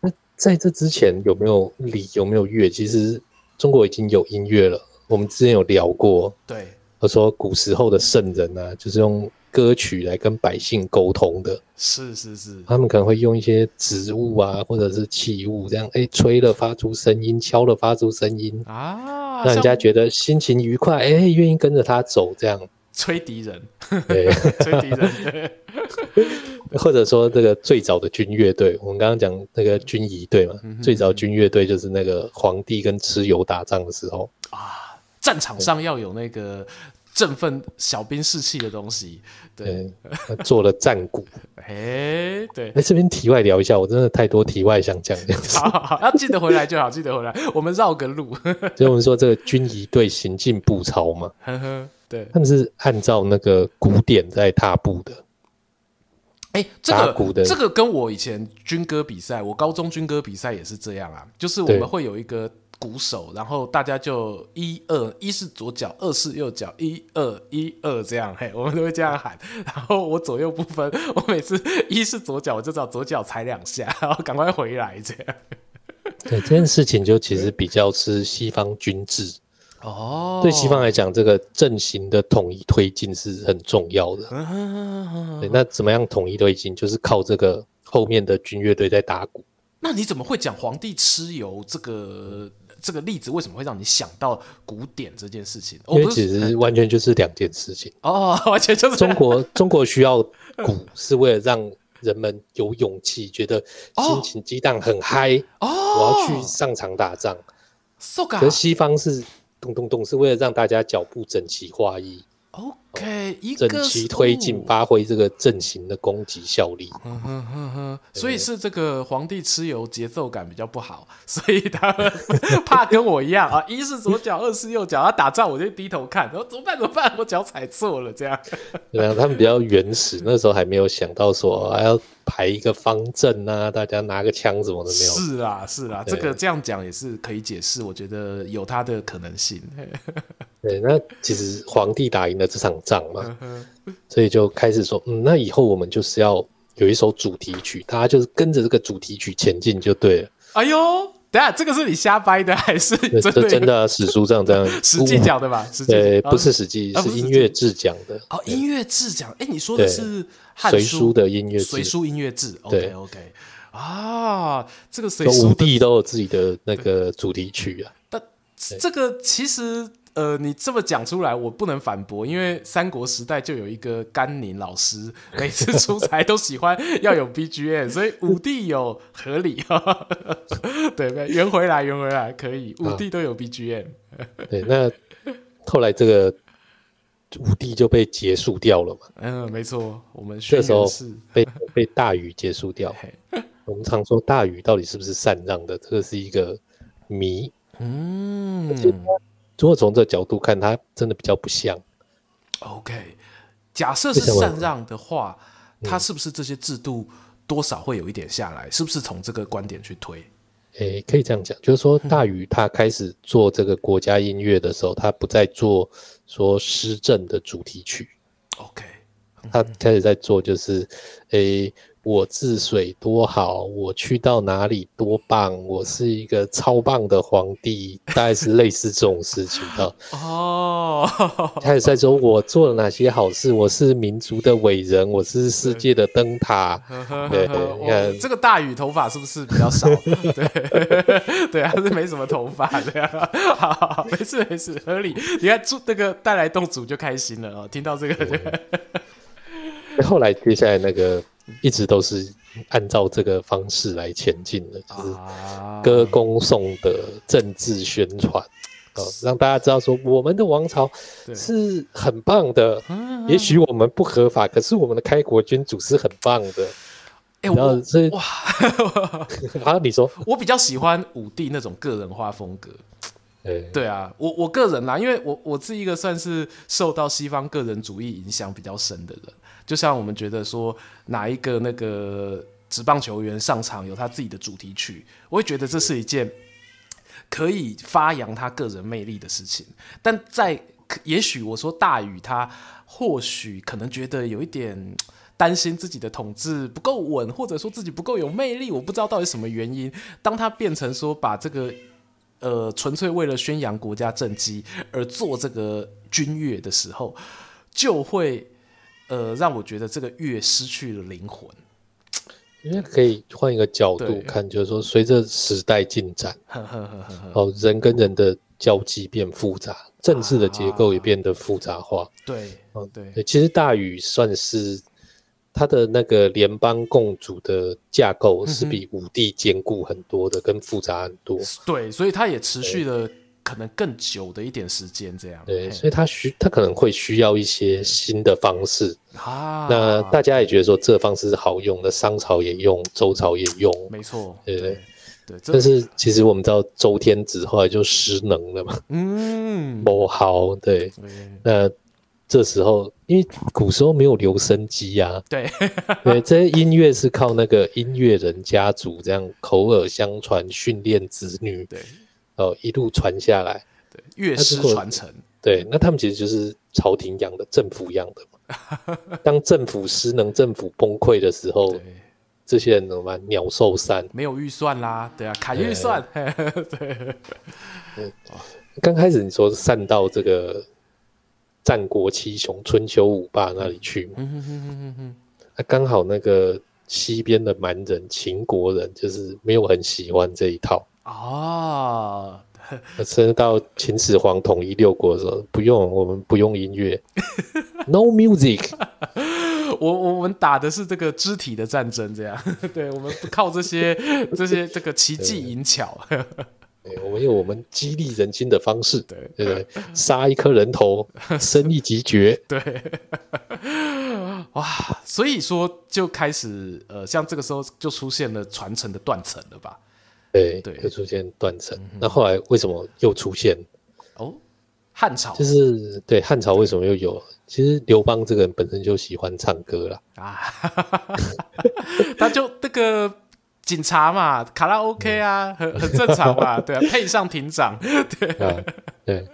[SPEAKER 2] 那在这之前有没有礼，有没有乐？其实中国已经有音乐了，我们之前有聊过，
[SPEAKER 1] 对，
[SPEAKER 2] 我说古时候的圣人呢，就是用。歌曲来跟百姓沟通的，
[SPEAKER 1] 是是是，
[SPEAKER 2] 他们可能会用一些植物啊，或者是器物，这样哎，吹了发出声音，敲了发出声音。啊，让人家觉得心情愉快，哎，愿意跟着他走，这样。
[SPEAKER 1] 吹笛人，
[SPEAKER 2] 对，[laughs]
[SPEAKER 1] 吹笛人，[laughs]
[SPEAKER 2] 或者说这个最早的军乐队，我们刚刚讲那个军仪队嘛，嗯、哼最早军乐队就是那个皇帝跟蚩尤打仗的时候。
[SPEAKER 1] 啊，战场上要有那个。振奋小兵士气的东西，对，
[SPEAKER 2] 他做了战鼓，[laughs]
[SPEAKER 1] 哎，对，
[SPEAKER 2] 哎，这边题外聊一下，我真的太多题外想讲，
[SPEAKER 1] 好，好，好，要记得回来就好，记得回来，我们绕个路，[laughs]
[SPEAKER 2] 所以我们说这个军仪队行进步操嘛，
[SPEAKER 1] 呵呵，对，
[SPEAKER 2] 他们是按照那个鼓点在踏步的，
[SPEAKER 1] 哎，这个这个跟我以前军歌比赛，我高中军歌比赛也是这样啊，就是我们会有一个。鼓手，然后大家就一二，一是左脚，二是右脚，一二一二这样，嘿，我们都会这样喊。然后我左右不分，我每次一是左脚，我就找左脚踩两下，[laughs] 然后赶快回来这样。
[SPEAKER 2] 对，这件事情就其实比较是西方军制哦，对西方来讲，这个阵型的统一推进是很重要的。对，那怎么样统一推进？就是靠这个后面的军乐队在打鼓。
[SPEAKER 1] 那你怎么会讲皇帝蚩尤这个？这个例子为什么会让你想到古典这件事情？
[SPEAKER 2] 因为其实 [laughs] 完全就是两件事情
[SPEAKER 1] 哦，完全就是
[SPEAKER 2] 中国中国需要 [laughs] 鼓是为了让人们有勇气，觉得心情激荡很嗨，哦，我要去上场打仗。可是西方是咚咚咚，是为了让大家脚步整齐划一。
[SPEAKER 1] OK，一
[SPEAKER 2] 个整齐推进，发挥这个阵型的攻击效力。
[SPEAKER 1] 嗯哼哼哼，所以是这个皇帝蚩尤节奏感比较不好，所以他们 [laughs] 怕跟我一样啊，一是左脚，二是右脚，他打仗我就低头看，然后怎么办？怎么办？我脚踩错了，这样。[laughs]
[SPEAKER 2] 对啊，他们比较原始，那时候还没有想到说还要排一个方阵啊，大家拿个枪什么的没有。
[SPEAKER 1] 是啊，是啊，这个这样讲也是可以解释，我觉得有它的可能性。[laughs]
[SPEAKER 2] 对，那其实皇帝打赢了这场仗嘛，所以就开始说，嗯，那以后我们就是要有一首主题曲，大家就是跟着这个主题曲前进就对了。
[SPEAKER 1] 哎呦，等下这个是你瞎掰的还是真的？
[SPEAKER 2] 真的啊，史书上这样，[laughs]
[SPEAKER 1] 史记讲的吧？
[SPEAKER 2] 对，不是史记，是音乐志讲的。
[SPEAKER 1] 哦，音乐志讲，哎，你说的是
[SPEAKER 2] 隋书的音乐志，
[SPEAKER 1] 隋书音乐志。
[SPEAKER 2] 对
[SPEAKER 1] ，OK，啊，这个隋书
[SPEAKER 2] 五帝都有自己的那个主题曲啊。
[SPEAKER 1] 但这个其实。呃，你这么讲出来，我不能反驳，因为三国时代就有一个甘宁老师，每次出 [laughs] 差都喜欢要有 BGM，所以五帝有合理，[laughs] 对不对？圆回来，圆回来，可以，五帝都有 BGM。
[SPEAKER 2] 啊、对，那后来这个五帝就被结束掉了嘛？
[SPEAKER 1] 嗯，没错，我们
[SPEAKER 2] 这时候被被大禹结束掉。我们常说大禹到底是不是禅让的？这个是一个谜。嗯。如果从这角度看，它真的比较不像。
[SPEAKER 1] OK，假设是禅让的话，它是不是这些制度多少会有一点下来？嗯、是不是从这个观点去推？
[SPEAKER 2] 诶、欸，可以这样讲，就是说大禹他开始做这个国家音乐的时候，他不再做说施政的主题曲。
[SPEAKER 1] OK，
[SPEAKER 2] 他开始在做就是诶。欸我治水多好，我去到哪里多棒，我是一个超棒的皇帝，大概是类似这种事情的。[laughs] 哦，开始在说我做了哪些好事，我是民族的伟人，我是世界的灯塔。对，对，[laughs] 你看
[SPEAKER 1] 这个大雨头发是不是比较少？[laughs] 对，对，还是没什么头发的呀。好，没事没事，合理。你看，这那个带来洞主就开心了哦，听到这个。
[SPEAKER 2] 后来接下来那个。一直都是按照这个方式来前进的，就是歌功颂德、政治宣传，哦，让大家知道说我们的王朝是很棒的。也许我们不合法，可是我们的开国君主是很棒的。
[SPEAKER 1] 哎，我这哇，[laughs]
[SPEAKER 2] 好，你说，[laughs]
[SPEAKER 1] 我比较喜欢武帝那种个人化风格。对啊，我我个人啦，因为我我是一个算是受到西方个人主义影响比较深的人。就像我们觉得说，哪一个那个职棒球员上场有他自己的主题曲，我会觉得这是一件可以发扬他个人魅力的事情。但在也许我说大禹他或许可能觉得有一点担心自己的统治不够稳，或者说自己不够有魅力，我不知道到底什么原因。当他变成说把这个呃纯粹为了宣扬国家政绩而做这个军乐的时候，就会。呃，让我觉得这个乐失去了灵魂。
[SPEAKER 2] 因为可以换一个角度看，就是说，随着时代进展，[laughs] 哦，人跟人的交际变复杂，政治的结构也变得复杂化。
[SPEAKER 1] 对，嗯，对，
[SPEAKER 2] 其实大禹算是他的那个联邦共主的架构是比武帝坚固很多的，跟复杂很多。
[SPEAKER 1] 对，所以他也持续了。可能更久的一点时间，这样
[SPEAKER 2] 对，所以他需他可能会需要一些新的方式啊。那大家也觉得说这方式是好用的，商朝也用，周朝也用，
[SPEAKER 1] 没错，
[SPEAKER 2] 对对对。但是其实我们知道周天子后来就失能了嘛，嗯，不好，对。那这时候因为古时候没有留声机呀，对 [laughs] 对，这些音乐是靠那个音乐人家族这样口耳相传训练子女，对。哦，一路传下来，
[SPEAKER 1] 对，乐师传承，
[SPEAKER 2] 对，那他们其实就是朝廷养的，政府养的嘛。[laughs] 当政府失能、政府崩溃的时候，这些人怎么办？鸟兽散，
[SPEAKER 1] 没有预算啦，对啊，砍预算。对，
[SPEAKER 2] 刚开始你说散到这个战国七雄、春秋五霸那里去嘛，那刚好那个西边的蛮人秦国人就是没有很喜欢这一套。
[SPEAKER 1] 哦，
[SPEAKER 2] 甚至到秦始皇统一六国的时候，不用，我们不用音乐，No music。[laughs]
[SPEAKER 1] 我我们打的是这个肢体的战争，这样，[laughs] 对，我们不靠这些这些这个奇技淫巧。[laughs]
[SPEAKER 2] 对，我们有我们激励人心的方式，对。对对，杀一颗人头，生一级爵，
[SPEAKER 1] 对，哇，所以说就开始呃，像这个时候就出现了传承的断层了吧？
[SPEAKER 2] 对对，就出现断层。那后来为什么又出现？
[SPEAKER 1] 哦，汉朝
[SPEAKER 2] 就是对汉朝为什么又有？其实刘邦这个人本身就喜欢唱歌啦，啊，[laughs]
[SPEAKER 1] 他就那个。警察嘛，卡拉 OK 啊，很很正常吧？对啊，配上庭长，对啊，
[SPEAKER 2] 对。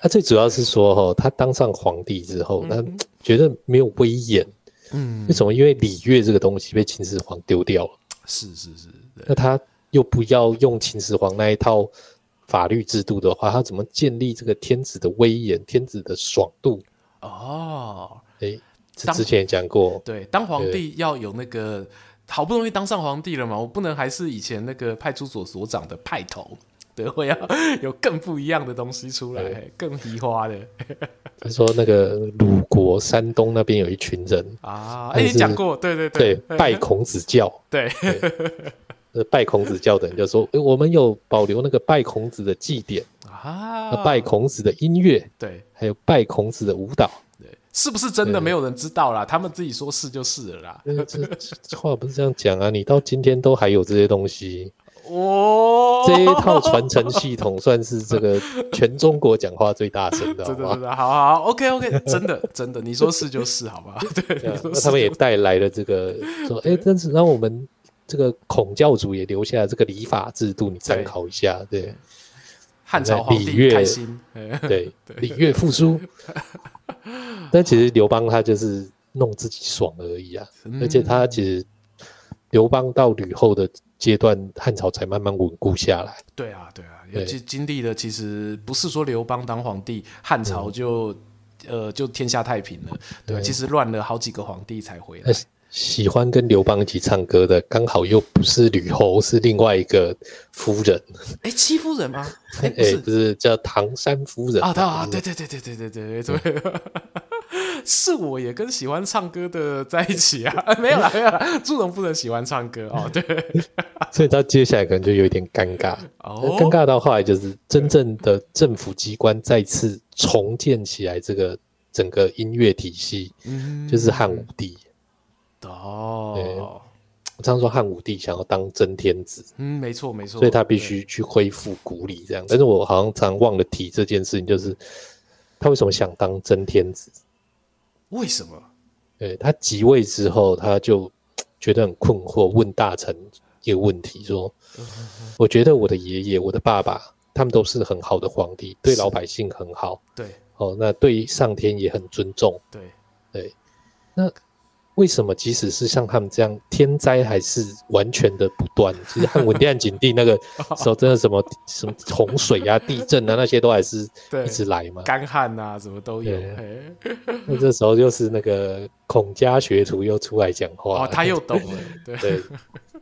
[SPEAKER 2] 他最主要是说，哈，他当上皇帝之后，他觉得没有威严。嗯，为什么？因为礼乐这个东西被秦始皇丢掉了。
[SPEAKER 1] 是是是。
[SPEAKER 2] 那他又不要用秦始皇那一套法律制度的话，他怎么建立这个天子的威严、天子的爽度？
[SPEAKER 1] 哦，
[SPEAKER 2] 哎，这之前也讲过，
[SPEAKER 1] 对，当皇帝要有那个。好不容易当上皇帝了嘛，我不能还是以前那个派出所所长的派头，对，我要 [laughs] 有更不一样的东西出来，更移花的。
[SPEAKER 2] 他说那个鲁国山东那边有一群人
[SPEAKER 1] 啊，哎，你讲过，对对
[SPEAKER 2] 对，[laughs] 拜孔子教，
[SPEAKER 1] 对，
[SPEAKER 2] 拜孔子教的人就说，我们有保留那个拜孔子的祭典啊，拜孔子的音乐，
[SPEAKER 1] 对，
[SPEAKER 2] 还有拜孔子的舞蹈。
[SPEAKER 1] 是不是真的没有人知道啦？他们自己说是就是了啦。
[SPEAKER 2] 这 [laughs] 这话不是这样讲啊！你到今天都还有这些东西哦，这一套传承系统算是这个全中国讲话最大声的，[laughs] 好
[SPEAKER 1] 吧？好好好，OK OK，真的真的，你说是就是，好吧？[laughs] 对，
[SPEAKER 2] 那他们也带来了这个说，哎，但是让我们这个孔教主也留下了这个礼法制度，你参考一下。对，
[SPEAKER 1] 汉朝皇帝开心，
[SPEAKER 2] 对礼乐复苏。[laughs] 但其实刘邦他就是弄自己爽而已啊，而且他其实刘邦到吕后的阶段，汉朝才慢慢稳固下来。
[SPEAKER 1] 对啊，对啊，也经经历了，其实不是说刘邦当皇帝，汉朝就呃就天下太平了。对，其实乱了好几个皇帝才回来。
[SPEAKER 2] 喜欢跟刘邦一起唱歌的，刚好又不是吕侯，是另外一个夫人。[laughs]
[SPEAKER 1] 哎，戚夫人吗？[laughs]
[SPEAKER 2] 哎，不是，不是叫唐山夫人
[SPEAKER 1] 啊？对啊，对对对对对对对对，是我也跟喜欢唱歌的在一起啊？[laughs] 没有啦，没有啦，祝融夫人喜欢唱歌哦。对，
[SPEAKER 2] 所以他接下来可能就有点尴尬。哦，尴尬到后来就是真正的政府机关再次重建起来这个整个音乐体系，嗯、就是汉武帝。
[SPEAKER 1] 哦，
[SPEAKER 2] 我常说汉武帝想要当真天子，
[SPEAKER 1] 嗯，没错没错，
[SPEAKER 2] 所以他必须去恢复古礼这样。但是我好像常忘了提这件事情，就是他为什么想当真天子？
[SPEAKER 1] 为什么？
[SPEAKER 2] 对，他即位之后，他就觉得很困惑，问大臣一个问题说：“我觉得我的爷爷、我的爸爸，他们都是很好的皇帝，对老百姓很好，
[SPEAKER 1] 对，
[SPEAKER 2] 哦，那对上天也很尊重，
[SPEAKER 1] 对。
[SPEAKER 2] 对，那。”为什么即使是像他们这样，天灾还是完全的不断？[laughs] 其实汉文帝汉景帝那个 [laughs] 时候，真的什么什么洪水啊、地震啊那些都还是一直来嘛，
[SPEAKER 1] 干旱啊什么都有。[laughs]
[SPEAKER 2] 那这时候就是那个孔家学徒又出来讲话，
[SPEAKER 1] 哦，他又懂了。对，
[SPEAKER 2] 对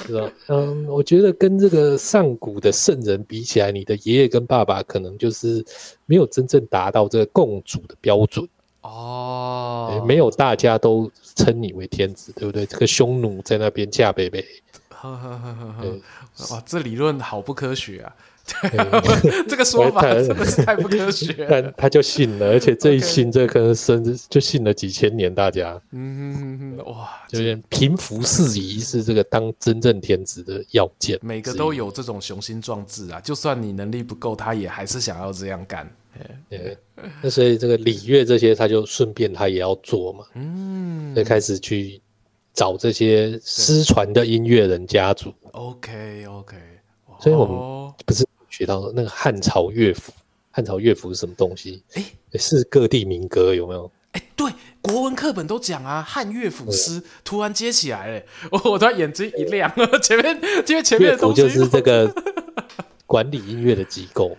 [SPEAKER 2] 是吧？嗯，我觉得跟这个上古的圣人比起来，你的爷爷跟爸爸可能就是没有真正达到这个共主的标准。
[SPEAKER 1] 哦，
[SPEAKER 2] 没有大家都称你为天子，对不对？这个匈奴在那边嫁北北，
[SPEAKER 1] 哇，这理论好不科学啊！[laughs] 这个说法真的是 [laughs] 太不科学。
[SPEAKER 2] 但他就信了，而且这一信，这可能甚至就信了几千年。大家，
[SPEAKER 1] 嗯，哇，
[SPEAKER 2] 就是平服四夷是这个当真正天子的要件。
[SPEAKER 1] 每个都有这种雄心壮志啊！就算你能力不够，他也还是想要这样干。
[SPEAKER 2] 对，[laughs] 那所以这个礼乐这些，他就顺便他也要做嘛，嗯，就开始去找这些失传的音乐人家族。
[SPEAKER 1] OK OK，
[SPEAKER 2] 所以我们不是学到那个汉朝乐府，汉朝乐府是什么东西？哎，是各地民歌有没有？
[SPEAKER 1] 哎，对，国文课本都讲啊，汉乐府诗突然接起来了，我我突然眼睛一亮，[laughs] 前面因为前面的东西
[SPEAKER 2] 就是这个 [laughs] 管理音乐的机构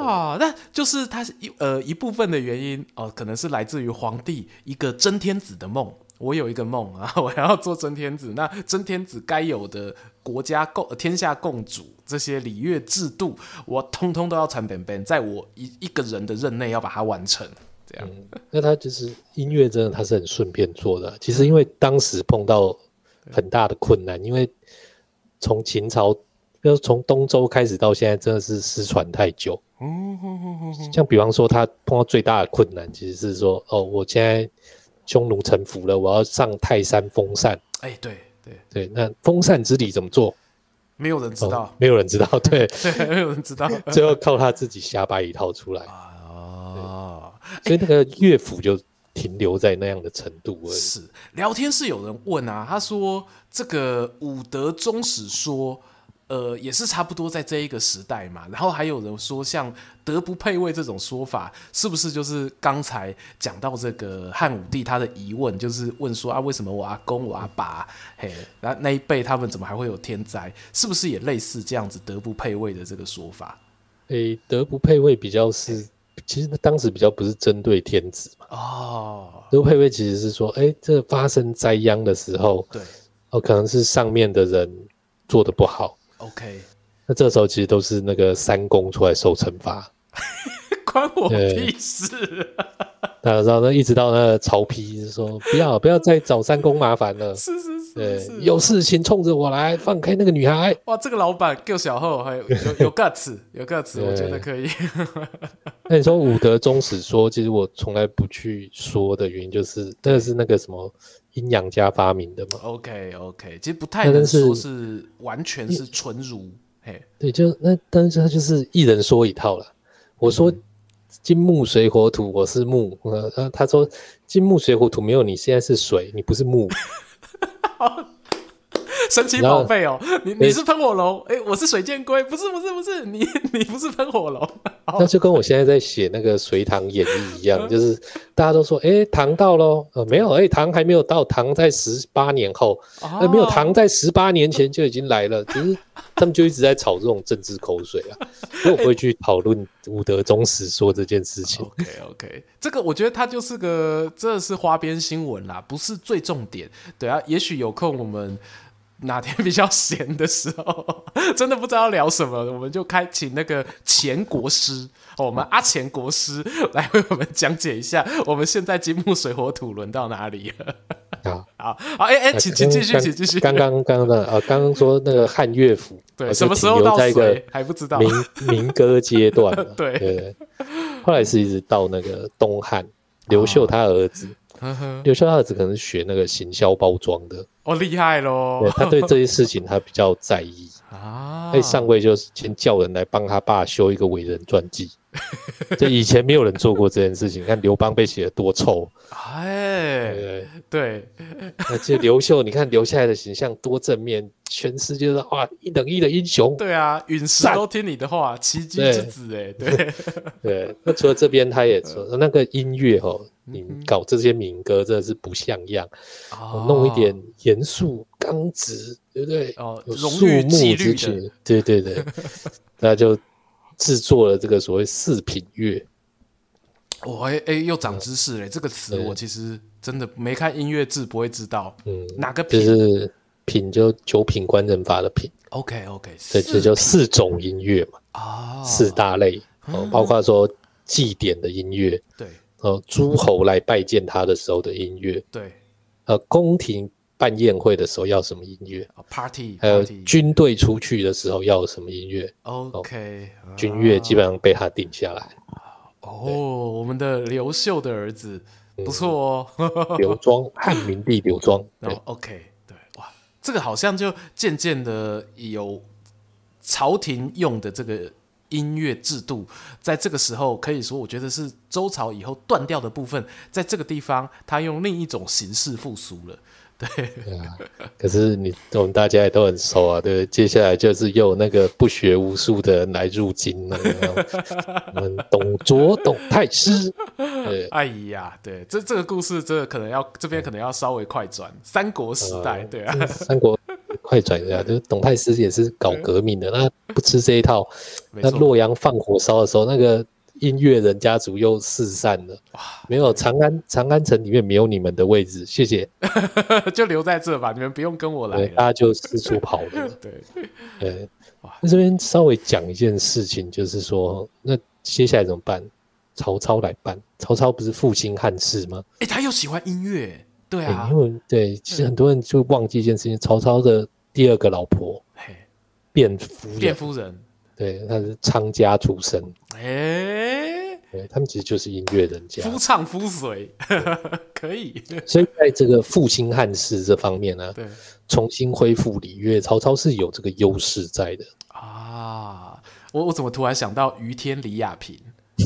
[SPEAKER 1] 啊。那就是他是一呃一部分的原因哦、可能是来自于皇帝一个真天子的梦。我有一个梦啊，[laughs] 我要做真天子，那真天子该有的国家共天下共主这些礼乐制度，我通通都要传本本，在我一一个人的任内要把它完成。这
[SPEAKER 2] 样。那他就是音乐，真的他是很顺便做的。其实因为当时碰到很大的困难，因为从秦朝，要从东周开始到现在，真的是失传太久。嗯哼哼哼哼。像比方说，他碰到最大的困难，其实是说，哦，我现在匈奴臣服了，我要上泰山封禅。
[SPEAKER 1] 哎，对对
[SPEAKER 2] 对，那封禅之礼怎么做？
[SPEAKER 1] 没有人知道，
[SPEAKER 2] 哦，没有人知道，对
[SPEAKER 1] 对，[laughs] 没有人知道，[laughs]
[SPEAKER 2] 最后靠他自己瞎掰一套出来。
[SPEAKER 1] 啊，
[SPEAKER 2] 所以那个乐府就停留在那样的程度而已。
[SPEAKER 1] 是聊天室有人问啊，他说这个武德宗史说。呃，也是差不多在这一个时代嘛。然后还有人说，像德不配位这种说法，是不是就是刚才讲到这个汉武帝他的疑问，就是问说啊，为什么我阿公、我阿爸，嘿，那那一辈他们怎么还会有天灾？是不是也类似这样子德不配位的这个说法？
[SPEAKER 2] 诶、欸，德不配位比较是，其实当时比较不是针对天子嘛。
[SPEAKER 1] 哦，
[SPEAKER 2] 德不配位其实是说，诶、欸，这发生灾殃的时候，
[SPEAKER 1] 对，
[SPEAKER 2] 哦，可能是上面的人做的不好。
[SPEAKER 1] OK，
[SPEAKER 2] 那这时候其实都是那个三公出来受惩罚，[laughs]
[SPEAKER 1] 关我屁事！
[SPEAKER 2] 大家知道，那一直到那个曹丕说不要不要再找三公麻烦了，[laughs]
[SPEAKER 1] 是是是，
[SPEAKER 2] 对，有事情冲着我来，放开那个女孩。
[SPEAKER 1] 哇，这个老板够小厚，还有有有 guts，有 guts，我觉得可以。[laughs]
[SPEAKER 2] 那你说武德宗史说，其实我从来不去说的原因，就是这个是那个什么。阴阳家发明的嘛
[SPEAKER 1] ？OK OK，其实不太能说是完全是纯儒。嘿，
[SPEAKER 2] 对，就那，但是他就是一人说一套了。我说金木水火土，我是木。呃，他说金木水火土没有你现在是水，你不是木。[laughs]
[SPEAKER 1] 神奇宝贝哦，你你是喷火龙，哎、欸，我是水箭龟，不是不是不是，你你不是喷火龙，[laughs]
[SPEAKER 2] 那就跟我现在在写那个《隋唐演义》一样，就是大家都说，哎、欸，唐到喽，呃，没有，哎、欸，唐还没有到，唐在十八年后，呃，没有，唐在十八年前就已经来了，[laughs] 只是他们就一直在炒这种政治口水啊，[laughs] 所以我不会去讨论武德宗史说这件事情。
[SPEAKER 1] OK OK，这个我觉得它就是个，这是花边新闻啦，不是最重点。对啊，也许有空我们。哪天比较闲的时候，[laughs] 真的不知道聊什么，我们就开请那个钱国师，我们阿钱国师来为我们讲解一下，我们现在金木水火土轮到哪里了？好，[laughs] 好，好，哎哎，请请继续，请继续。
[SPEAKER 2] 刚刚刚刚的啊，刚刚说那个汉乐府，
[SPEAKER 1] 对，什么时候到水还不知道，
[SPEAKER 2] 民民歌阶段，[laughs]
[SPEAKER 1] 对对。
[SPEAKER 2] 后来是一直到那个东汉，刘秀他儿子。刘秀他儿子可能是学那个行销包装的，
[SPEAKER 1] 哦，厉害喽！
[SPEAKER 2] 他对这些事情他比较在意 [laughs] 啊，所以上位就是先叫人来帮他爸修一个伟人传记。[laughs] 就以前没有人做过这件事情，看刘邦被写得多臭，
[SPEAKER 1] 哎，对，
[SPEAKER 2] 而且刘秀，你看留下来的形象多正面，全世界都哇一等一的英雄。
[SPEAKER 1] 对啊，陨石都听你的话，奇迹之子，哎，对。
[SPEAKER 2] 对。[laughs] 那除了这边，他也说那个音乐哦，你搞这些民歌真的是不像样，弄一点严肃刚直，对不对？哦，有肃穆之气，对对对，那就。制作了这个所谓四品乐，
[SPEAKER 1] 我哎哎又长知识嘞！嗯、这个词我其实真的没看音乐字不会知道。嗯，哪个品？
[SPEAKER 2] 就是品就九品官人法的品。
[SPEAKER 1] OK OK，
[SPEAKER 2] 对，这叫四种音乐嘛。啊，四大类哦，包括说祭典的音乐，对，哦，诸侯来拜见他的时候的音乐，对，呃，宫廷。办宴会的时候要什么音乐
[SPEAKER 1] ？Party，
[SPEAKER 2] 还有军队出去的时候要什么音乐
[SPEAKER 1] ？OK，
[SPEAKER 2] 军乐基本上被他定下来。
[SPEAKER 1] 哦，我们的刘秀的儿子不错哦，[laughs]
[SPEAKER 2] 刘庄，汉明帝刘庄。[laughs]
[SPEAKER 1] 对，OK，对，哇，这个好像就渐渐的有朝廷用的这个音乐制度，在这个时候可以说，我觉得是周朝以后断掉的部分，在这个地方他用另一种形式复苏了。对，对啊，
[SPEAKER 2] 可是你我们大家也都很熟啊，对不对？接下来就是又有那个不学无术的人来入京了，我们董卓、董太师。对，
[SPEAKER 1] 哎呀，对，这这个故事，这个可能要这边可能要稍微快转，三国时代，对啊，
[SPEAKER 2] 三国快转一下，就是董太师也是搞革命的，那不吃这一套，那洛阳放火烧的时候，那个。音乐人家族又四散了，哇！没有长安，长安城里面没有你们的位置，谢谢，[laughs]
[SPEAKER 1] 就留在这吧，你们不用跟我来，
[SPEAKER 2] 大家就四处跑了。[laughs] 对对，哇！那这边稍微讲一件事情，就是说，那接下来怎么办？曹操来办。曹操不是复兴汉室吗？
[SPEAKER 1] 哎、欸，他又喜欢音乐，对啊，
[SPEAKER 2] 欸、因为对，其实很多人就忘记一件事情，曹操的第二个老婆，卞夫人，
[SPEAKER 1] 卞夫人，
[SPEAKER 2] 对，他是娼家出身，
[SPEAKER 1] 哎、欸，
[SPEAKER 2] 对，他们其实就是音乐人家，
[SPEAKER 1] 夫唱妇随，[laughs] 可以。
[SPEAKER 2] 所以在这个复兴汉室这方面呢、啊，
[SPEAKER 1] 对，
[SPEAKER 2] 重新恢复礼乐，曹操是有这个优势在的
[SPEAKER 1] 啊。我我怎么突然想到于天李亚平？[laughs]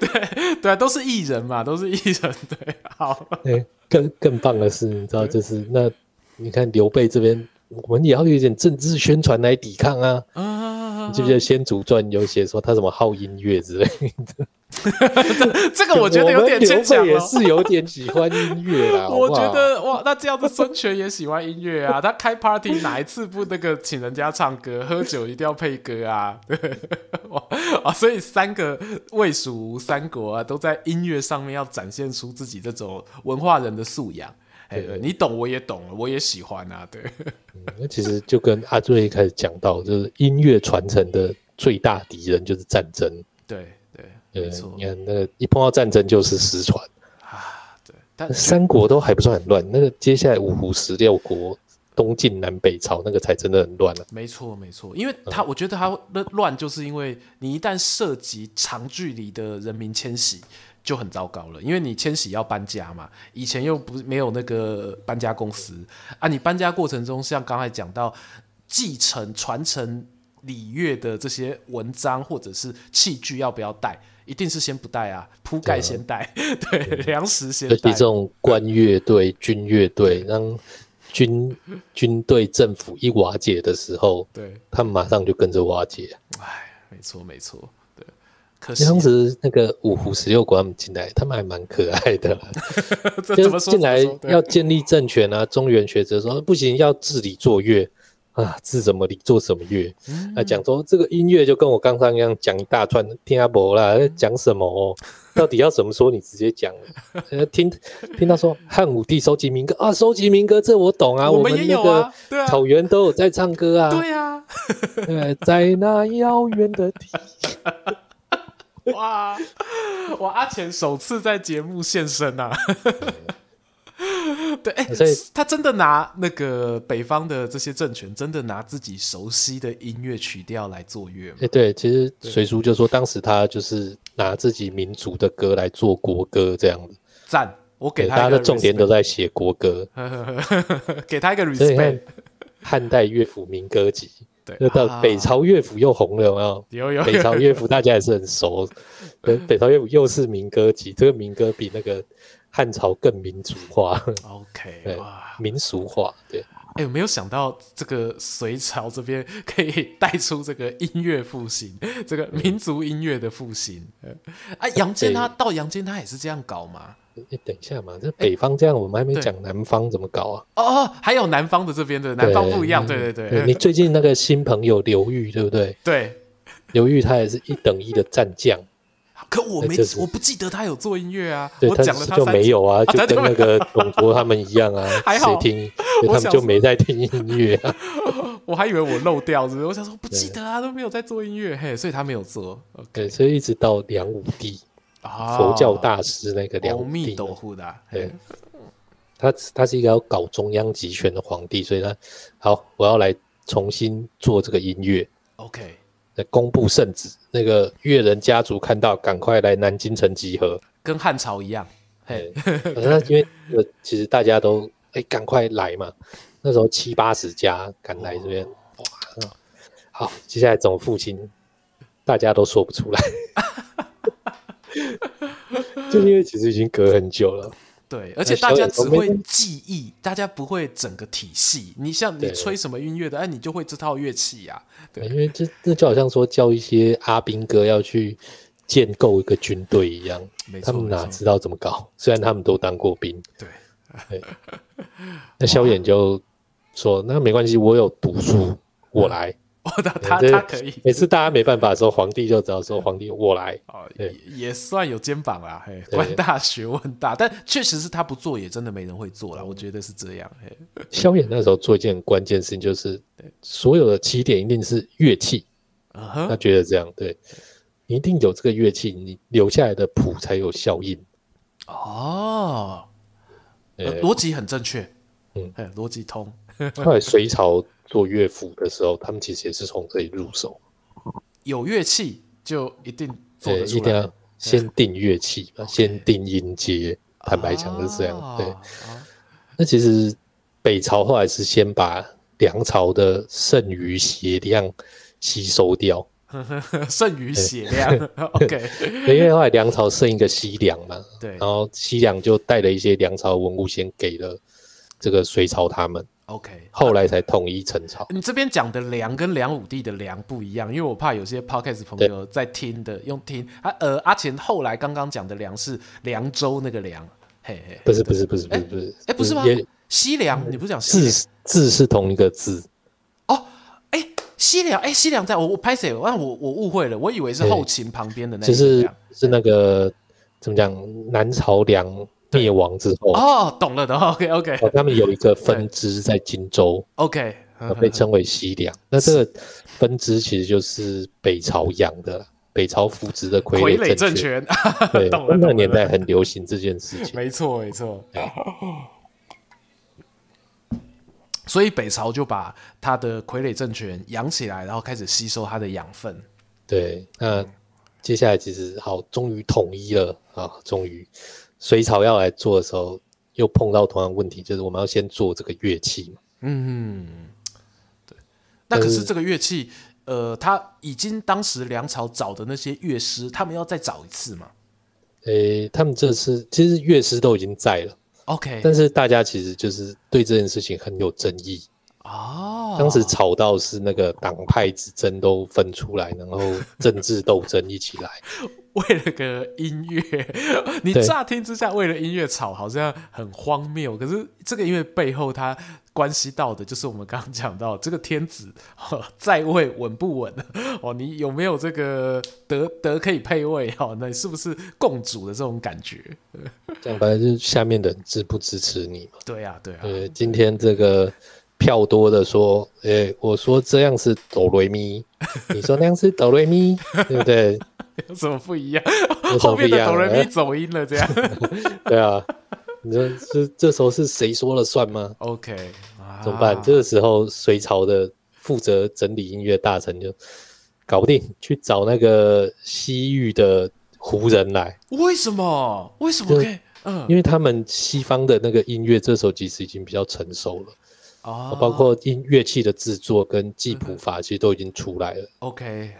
[SPEAKER 1] 对对啊，都是艺人嘛，都是艺人。对，好。
[SPEAKER 2] 欸、更更棒的是，你知道，就是那你看刘备这边，我们也要有一点政治宣传来抵抗啊。啊，你记不记得《先祖传》有写说他什么好音乐之类的？[laughs]
[SPEAKER 1] 这个我觉得有点牵强，[laughs]
[SPEAKER 2] 也是有点喜欢音乐啊。
[SPEAKER 1] 我觉得哇，那这样子孙权也喜欢音乐啊。他开 party 哪一次不那个请人家唱歌，喝酒一定要配歌啊？对 [laughs] 哇啊，所以三个魏蜀吴三国啊，都在音乐上面要展现出自己这种文化人的素养。哎，你懂我也懂，我也喜欢啊。对，
[SPEAKER 2] 那、嗯、其实就跟阿瑞一开始讲到，就是音乐传承的最大敌人就是战争。
[SPEAKER 1] 对。
[SPEAKER 2] 对，你看那个一碰到战争就是失传
[SPEAKER 1] 啊。对，但
[SPEAKER 2] 三国都还不算很乱，那个接下来五胡十六国、东晋南北朝那个才真的很乱了、啊。
[SPEAKER 1] 没错，没错，因为他、嗯、我觉得他的乱，就是因为你一旦涉及长距离的人民迁徙，就很糟糕了。因为你迁徙要搬家嘛，以前又不没有那个搬家公司啊，你搬家过程中，像刚才讲到继承传承礼乐的这些文章或者是器具，要不要带？一定是先不带啊，铺盖先带，对，粮、嗯、食先带。这种官乐队、军乐队，让军军队政府一瓦解的时候，对，他们马上就跟着瓦解。哎，没错没错，对。当时那个五胡十六国他们进来，他们还蛮可爱的。[laughs] 就进来要建立政权啊，中原学者说不行，要治理作乐。啊，治什么理，做什么乐？啊，讲说这个音乐就跟我刚刚一样，讲一大串，听阿伯啦，讲什么哦？到底要怎么说？你直接讲。[laughs] 听听他说汉武帝收集民歌啊，收集民歌，这我懂啊，我们也有啊，那个草原都有在唱歌啊，对啊，对，[laughs] 在那遥远的地。哇哇，阿钱首次在节目现身啊！[laughs] 对，哎、欸，他真的拿那个北方的这些政权，真的拿自己熟悉的音乐曲调来做乐吗？哎、欸，对，其实水叔就说当时他就是拿自己民族的歌来做国歌，这样子。赞，我给他。大家的重点都在写国歌，[laughs] 给他一个 respect。[laughs] 汉代乐府民歌集，对，那到北朝乐府又红了，有没有？有有。北朝乐府大家也是很熟，[laughs] 北朝乐府又是民歌集，这个民歌比那个。汉朝更民族化，OK，[laughs] 哇，民俗化，对。哎、欸，有没有想到这个隋朝这边可以带出这个音乐复兴，这个民族音乐的复兴？嗯、啊，杨坚他到杨坚他也是这样搞吗？你、欸、等一下嘛，这北方这样，我们还没讲南方怎么搞啊？哦哦，还有南方的这边的南方不一样，对对对，对。你最近那个新朋友刘玉，对不对？对，刘玉他也是一等一的战将。可我没，我不记得他有做音乐啊。我讲了他就没有啊，就跟那个董卓他们一样啊。[laughs] 还好谁听，他们就没在听音乐啊。[laughs] 我还以为我漏掉？我想说不记得啊，都没有在做音乐，嘿，所以他没有做。对，所以一直到梁武帝，佛教大师那个梁武帝，对，他他是一个要搞中央集权的皇帝，所以他好，我要来重新做这个音乐。OK。公布圣旨，那个越人家族看到，赶快来南京城集合，跟汉朝一样。嘿，那因为呃，其实大家都哎，赶快来嘛。那时候七八十家赶来这边，哇，好，接下来怎么复兴，大家都说不出来，[laughs] [laughs] 就因为其实已经隔很久了。对，而且大家只会记忆，大家不会整个体系。你像你吹什么音乐的，哎，你就会这套乐器呀。对，因为这这就好像说教一些阿兵哥要去建构一个军队一样，他们哪知道怎么搞？虽然他们都当过兵。对，对。那萧衍就说：“那没关系，我有读书，我来。”哦，他他他可以。每次大家没办法的时候，皇帝就只要说：“皇帝，我来。”哦，也也算有肩膀啦，嘿，官大学问大，但确实是他不做，也真的没人会做了。我觉得是这样。嘿，萧衍那时候做一件关键事情，就是所有的起点一定是乐器。他觉得这样对，
[SPEAKER 2] 你一定有这个乐器，你留下来的谱才有效应。
[SPEAKER 1] 哦，逻辑很正确，嗯，逻辑通。
[SPEAKER 2] 后来隋朝做乐府的时候，他们其实也是从这里入手。
[SPEAKER 1] 有乐器就一定做得出来，
[SPEAKER 2] 一定要先定乐器嘛，先定音阶。坦白讲是这样，对。那其实北朝后来是先把梁朝的剩余血量吸收掉，[laughs]
[SPEAKER 1] 剩余血量，[laughs] OK。
[SPEAKER 2] 因为后来梁朝剩一个西凉嘛，对，然后西凉就带了一些梁朝文物先给了这个隋朝他们
[SPEAKER 1] ，OK。
[SPEAKER 2] 后来才统一陈朝。
[SPEAKER 1] 你这边讲的梁跟梁武帝的梁不一样，因为我怕有些 Podcast 朋友在听的用听啊，呃，阿钱后来刚刚讲的梁是凉州那个梁，嘿嘿，
[SPEAKER 2] 不是不是不是不是不是，
[SPEAKER 1] 哎，不是吗？西凉，你不是讲
[SPEAKER 2] 字字是同一个字
[SPEAKER 1] 哦？哎、欸，西凉，哎、欸，西凉在我我拍谁？我我我误会了，我以为是后秦旁边的那个，
[SPEAKER 2] 就是是那个怎么讲？南朝梁灭亡之后
[SPEAKER 1] 哦，懂了的，OK OK，
[SPEAKER 2] 他们有一个分支在荆州
[SPEAKER 1] ，OK，
[SPEAKER 2] 被称为西凉。那这个分支其实就是北朝养的，北朝扶植的傀儡政权。[laughs] 对，那个年代很流行这件事情，
[SPEAKER 1] 没错没错。所以北朝就把他的傀儡政权养起来，然后开始吸收他的养分。
[SPEAKER 2] 对，那接下来其实好，终于统一了啊！终于，隋朝要来做的时候，又碰到同样问题，就是我们要先做这个乐器嘛。
[SPEAKER 1] 嗯，对。那可是这个乐器，呃，他已经当时梁朝找的那些乐师，他们要再找一次嘛？
[SPEAKER 2] 诶、欸，他们这次其实乐师都已经在了。
[SPEAKER 1] OK，
[SPEAKER 2] 但是大家其实就是对这件事情很有争议
[SPEAKER 1] 哦。
[SPEAKER 2] 当时吵到是那个党派之争都分出来，然后政治斗争一起来。[laughs]
[SPEAKER 1] 为了个音乐，[laughs] 你乍听之下为了音乐吵，好像很荒谬。可是这个音乐背后，它关系到的就是我们刚刚讲到这个天子在位稳不稳 [laughs] 哦？你有没有这个德德可以配位哦？那你是不是共主的这种感觉？
[SPEAKER 2] 这样反正就是下面的人支不支持你嘛？
[SPEAKER 1] 对呀，对呀。
[SPEAKER 2] 呃，今天这个票多的说，诶，我说这样是哆瑞咪，[laughs] 你说那样是哆瑞咪，对不对？
[SPEAKER 1] 有什么不一样？后面的哆来咪走音了，这样。[laughs]
[SPEAKER 2] 对啊，你说这这时候是谁说了算吗
[SPEAKER 1] ？OK，
[SPEAKER 2] 怎么办？这个时候隋朝的负责整理音乐大臣就搞不定，去找那个西域的胡人来。
[SPEAKER 1] 为什么？为什么可以？嗯，
[SPEAKER 2] 因为他们西方的那个音乐这时候其实已经比较成熟了。哦，包括音乐器的制作跟记谱法，其实都已经出来了。
[SPEAKER 1] OK，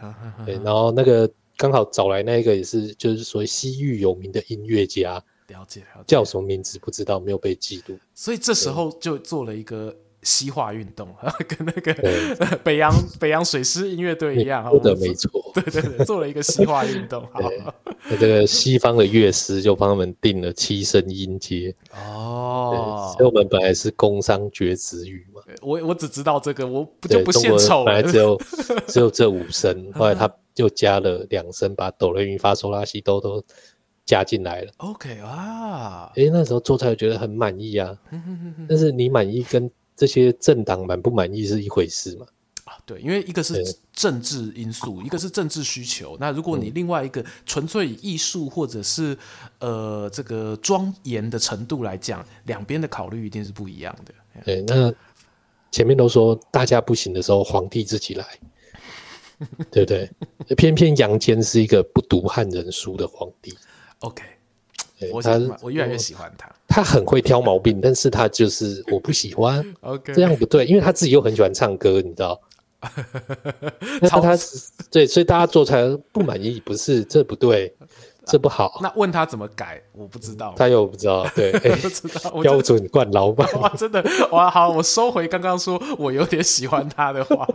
[SPEAKER 2] 对，然后那个。刚好找来那个也是，就是所谓西域有名的音乐家，
[SPEAKER 1] 了解了解，
[SPEAKER 2] 叫什么名字不知道，没有被记录。
[SPEAKER 1] 所以这时候就做了一个西化运动，[laughs] 跟那个 [laughs] 北洋北洋水师音乐队一样，
[SPEAKER 2] 说的没错，[laughs]
[SPEAKER 1] 对对对，做了一个西化运动。好，
[SPEAKER 2] 那这个西方的乐师就帮他们定了七声音阶。
[SPEAKER 1] 哦，
[SPEAKER 2] 所以我们本来是工商角徵羽嘛，
[SPEAKER 1] 我我只知道这个，我不就不献丑了。
[SPEAKER 2] 本来只有只有这五声，后来他。就加了两声，把哆来咪发嗦拉西哆都加进来了。
[SPEAKER 1] OK 啊，
[SPEAKER 2] 哎，那时候做出来觉得很满意啊。但是你满意跟这些政党满不满意是一回事嘛？
[SPEAKER 1] 啊，对，因为一个是政治因素，一个是政治需求。那如果你另外一个纯粹以艺术或者是呃这个庄严的程度来讲，两边的考虑一定是不一样的。
[SPEAKER 2] 对，那前面都说大家不行的时候，皇帝自己来。[laughs] 对不对？偏偏杨坚是一个不读汉人书的皇帝。
[SPEAKER 1] OK，我他我越来越喜欢他。
[SPEAKER 2] 他很会挑毛病，但是他就是 [laughs] 我不喜欢。OK，这样不对，因为他自己又很喜欢唱歌，你知道？[laughs] 那他对，所以大家做出来不满意，不是这不对。这不好，
[SPEAKER 1] 那问他怎么改，我不知道。
[SPEAKER 2] 他又不知道，[laughs] 对，不知道标准惯老板。
[SPEAKER 1] 哇，真的哇，好，我收回刚刚说我有点喜欢他的话。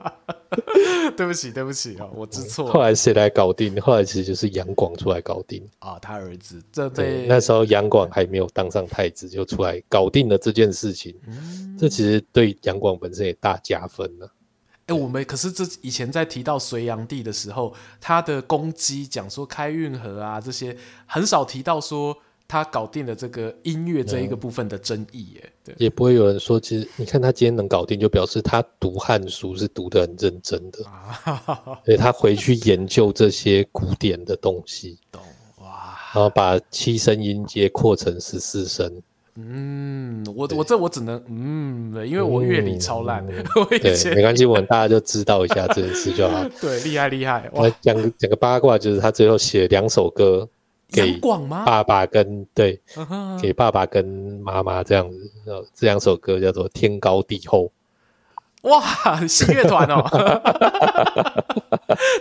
[SPEAKER 1] [laughs] 对不起，对不起啊，我知错。
[SPEAKER 2] 后来谁来搞定？后来其实就是杨广出来搞定
[SPEAKER 1] 啊，他儿子。这对，
[SPEAKER 2] 那时候杨广还没有当上太子，就出来搞定了这件事情。嗯，这其实对杨广本身也大加分了。
[SPEAKER 1] 哎，我们可是这以前在提到隋炀帝的时候，他的攻击讲说开运河啊这些，很少提到说他搞定了这个音乐这一个部分的争议耶。对，
[SPEAKER 2] 也不会有人说，其实你看他今天能搞定，就表示他读汉书是读得很认真的，所以他回去研究这些古典的东西，懂哇，然后把七声音阶扩成十四声。
[SPEAKER 1] 嗯，我我这我只能嗯，因为我乐理超烂，嗯、[laughs]
[SPEAKER 2] 对，没关系，我们大家就知道一下这件事就好。[laughs]
[SPEAKER 1] 对，厉害厉害。
[SPEAKER 2] 我讲个讲个八卦，就是他最后写两首歌给爸爸跟对，给爸爸跟妈妈这样子，这两首歌叫做《天高地厚》。
[SPEAKER 1] 哇，新乐团哦！[laughs]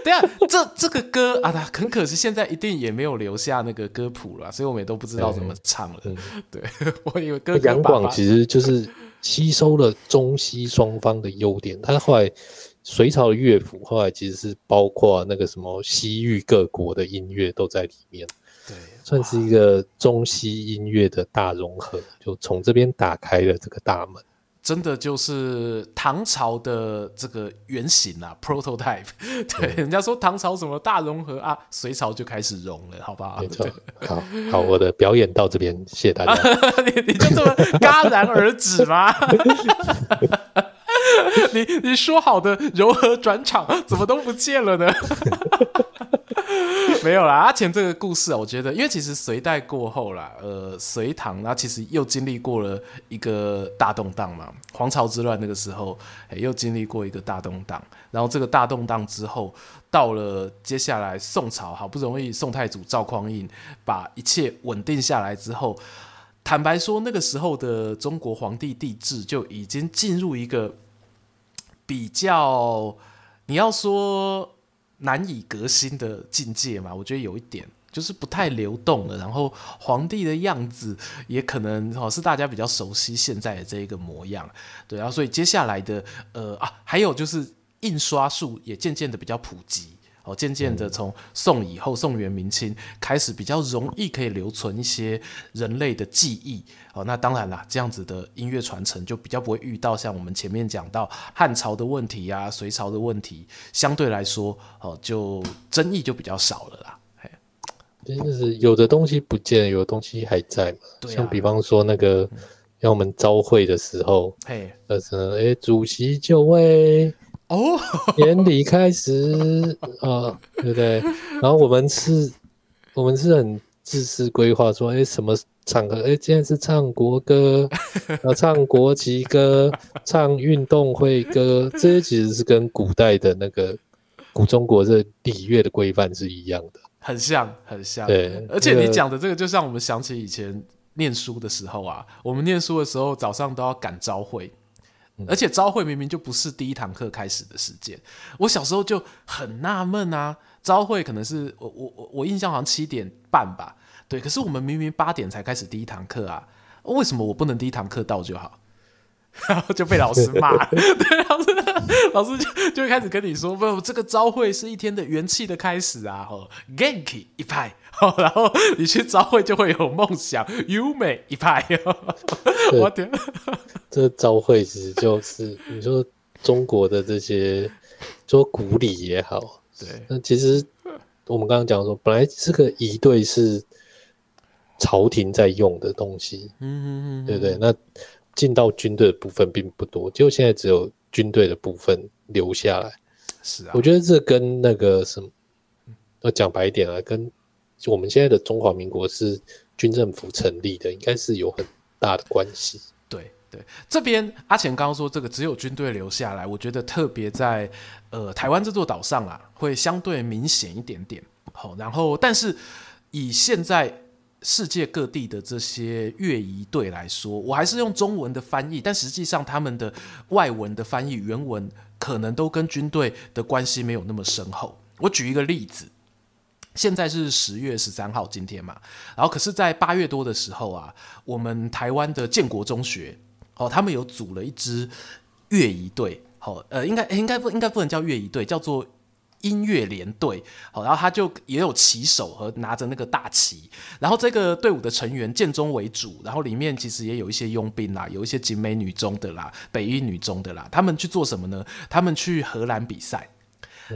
[SPEAKER 1] 等下，这这个歌啊，很可惜，现在一定也没有留下那个歌谱了，所以我们也都不知道怎么唱了。嗯、对，[laughs] 我以为歌
[SPEAKER 2] 杨广其实就是吸收了中西双方的优点，他后来隋朝的乐谱后来其实是包括那个什么西域各国的音乐都在里面，对，算是一个中西音乐的大融合，就从这边打开了这个大门。
[SPEAKER 1] 真的就是唐朝的这个原型啊，prototype。对，人家说唐朝什么大融合啊，隋朝就开始融了，好不好？
[SPEAKER 2] 没错。好，好，我的表演到这边，谢谢大家。[laughs]
[SPEAKER 1] 你你就这么戛然而止吗？[laughs] [laughs] 你你说好的柔和转场，怎么都不见了呢？[laughs] 没有啦，阿钱这个故事啊，我觉得，因为其实隋代过后啦，呃，隋唐，那其实又经历过了一个大动荡嘛，黄巢之乱那个时候，欸，又经历过一个大动荡，然后这个大动荡之后，到了接下来宋朝，好不容易宋太祖赵匡胤把一切稳定下来之后，坦白说，那个时候的中国皇帝帝制就已经进入一个比较，你要说。难以革新的境界嘛，我觉得有一点就是不太流动了。然后皇帝的样子也可能哦是大家比较熟悉现在的这一个模样，对。然后所以接下来的呃啊，还有就是印刷术也渐渐的比较普及。哦，渐渐的从宋以后，宋元明清开始比较容易可以留存一些人类的记忆。哦，那当然啦，这样子的音乐传承就比较不会遇到像我们前面讲到汉朝的问题啊、隋朝的问题，相对来说，哦，就争议就比较少了啦。
[SPEAKER 2] 真的是有的东西不见了，有的东西还在嘛。像比方说那个，让我们朝会的时候，嘿，呃，哎，主席就位。哦，典礼开始 [laughs] 啊，对不对？然后我们是，我们是很自私规划，说，哎，什么场合？哎，今天是唱国歌，然 [laughs] 后唱国旗歌，唱运动会歌，这些其实是跟古代的那个古中国的礼乐的规范是一样的，
[SPEAKER 1] 很像，很像。对，而且你讲的这个，就像我们想起以前念书的时候啊，我们念书的时候早上都要赶朝会。而且朝会明明就不是第一堂课开始的时间，我小时候就很纳闷啊，朝会可能是我我我我印象好像七点半吧，对，可是我们明明八点才开始第一堂课啊，为什么我不能第一堂课到就好？然 [laughs] 后就被老师骂，[laughs] 对，老师老师就就开始跟你说，不，这个朝会是一天的元气的开始啊，吼，Genki 一派，然后你去朝会就会有梦想，优美一派，我天，
[SPEAKER 2] 这朝会其实就是你说中国的这些说古礼也好，对，那其实我们刚刚讲说，本来这个仪队是朝廷在用的东西，嗯嗯嗯，对不对？那进到军队的部分并不多，就现在只有军队的部分留下来。是啊，我觉得这跟那个什么，要讲白一点啊，跟我们现在的中华民国是军政府成立的，应该是有很大的关系。
[SPEAKER 1] 对对，这边阿钱刚刚说这个只有军队留下来，我觉得特别在呃台湾这座岛上啊，会相对明显一点点。好，然后但是以现在。世界各地的这些乐仪队来说，我还是用中文的翻译，但实际上他们的外文的翻译原文可能都跟军队的关系没有那么深厚。我举一个例子，现在是十月十三号今天嘛，然后可是，在八月多的时候啊，我们台湾的建国中学哦，他们有组了一支乐仪队，好，呃，应该应该不应该不能叫乐仪队，叫做。音乐连队，好，然后他就也有旗手和拿着那个大旗，然后这个队伍的成员建中为主，然后里面其实也有一些佣兵啦，有一些景美女中的啦，北一女中的啦，他们去做什么呢？他们去荷兰比赛，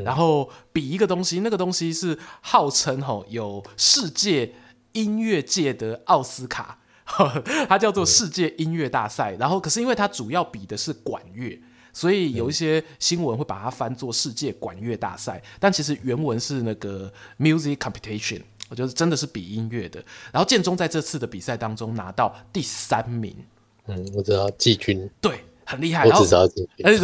[SPEAKER 1] 然后比一个东西，那个东西是号称吼有世界音乐界的奥斯卡，[laughs] 它叫做世界音乐大赛。然后，可是因为它主要比的是管乐，所以有一些新闻会把它翻作世界管乐大赛。但其实原文是那个 music competition，我觉得真的是比音乐的。然后建中在这次的比赛当中拿到第三名。
[SPEAKER 2] 嗯，我知道季军。
[SPEAKER 1] 对。很厉害，然后，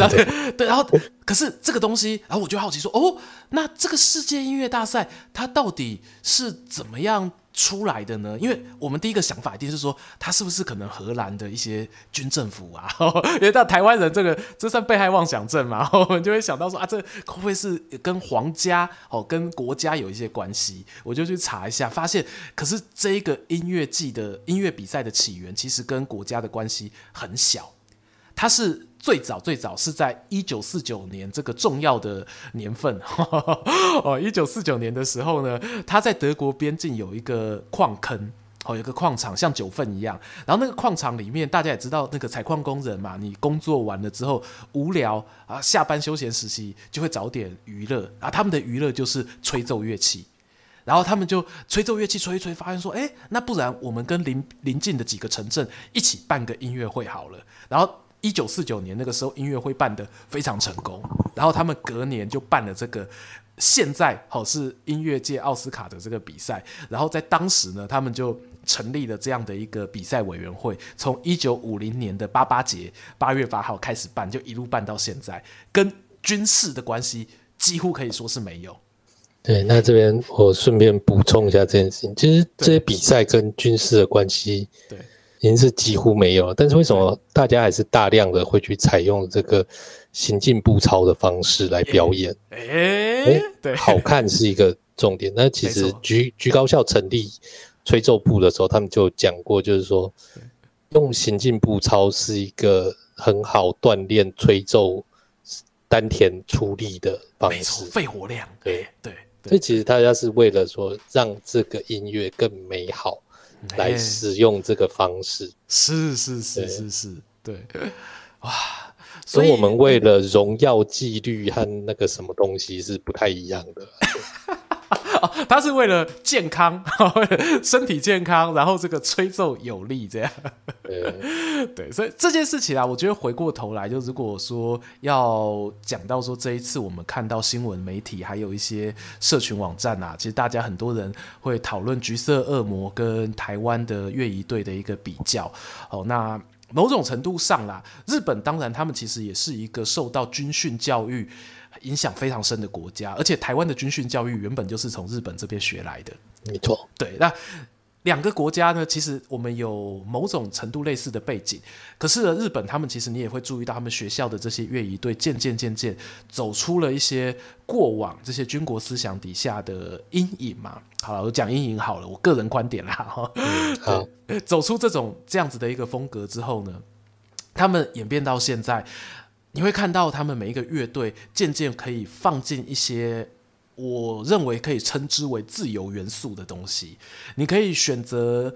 [SPEAKER 1] 对，对，然后，可是这个东西，然后我就好奇说，哦，那这个世界音乐大赛它到底是怎么样出来的呢？因为我们第一个想法一定是说，它是不是可能荷兰的一些军政府啊？[laughs] 因为到台湾人这个这算被害妄想症嘛，[laughs] 我们就会想到说啊，这会不会是跟皇家哦，跟国家有一些关系？我就去查一下，发现，可是这一个音乐季的音乐比赛的起源，其实跟国家的关系很小。它是最早最早是在一九四九年这个重要的年份。[laughs] 哦，一九四九年的时候呢，他在德国边境有一个矿坑哦，有一个矿场像九份一样，然后那个矿场里面大家也知道，那个采矿工人嘛，你工作完了之后无聊啊，下班休闲时期就会找点娱乐。啊，他们的娱乐就是吹奏乐器，然后他们就吹奏乐器吹一吹，发现说，哎，那不然我们跟邻邻近的几个城镇一起办个音乐会好了，然后。一九四九年那个时候，音乐会办得非常成功，然后他们隔年就办了这个现在好是音乐界奥斯卡的这个比赛，然后在当时呢，他们就成立了这样的一个比赛委员会，从一九五零年的八八节八月八号开始办，就一路办到现在，跟军事的关系几乎可以说是没有。
[SPEAKER 2] 对，那这边我顺便补充一下这件事情，其实这些比赛跟军事的关系，对。已经是几乎没有了，但是为什么大家还是大量的会去采用这个行进步操的方式来表演？哎、欸欸，对，好看是一个重点。那其实橘橘高校成立吹奏部的时候，他们就讲过，就是说用行进步操是一个很好锻炼吹奏丹田出力的方式，
[SPEAKER 1] 肺活量。
[SPEAKER 2] 对
[SPEAKER 1] 对，
[SPEAKER 2] 所以其实大家是为了说让这个音乐更美好。来使用这个方式，欸、
[SPEAKER 1] 是是是是是，对，哇，
[SPEAKER 2] 所以我们为了荣耀纪律和那个什么东西是不太一样的。[laughs]
[SPEAKER 1] 他是为了健康，[laughs] 身体健康，然后这个吹奏有力，这样。对，[laughs] 对，所以这件事情啊，我觉得回过头来，就如果说要讲到说这一次我们看到新闻媒体还有一些社群网站啊，其实大家很多人会讨论橘色恶魔跟台湾的乐仪队的一个比较。哦，那某种程度上啦，日本当然他们其实也是一个受到军训教育。影响非常深的国家，而且台湾的军训教育原本就是从日本这边学来的。
[SPEAKER 2] 没错，
[SPEAKER 1] 对，那两个国家呢，其实我们有某种程度类似的背景。可是呢，日本他们其实你也会注意到，他们学校的这些乐仪队渐渐渐渐走出了一些过往这些军国思想底下的阴影嘛。好了，我讲阴影好了，我个人观点啦哈。
[SPEAKER 2] 嗯，好，[laughs]
[SPEAKER 1] 走出这种这样子的一个风格之后呢，他们演变到现在。你会看到他们每一个乐队渐渐可以放进一些我认为可以称之为自由元素的东西。你可以选择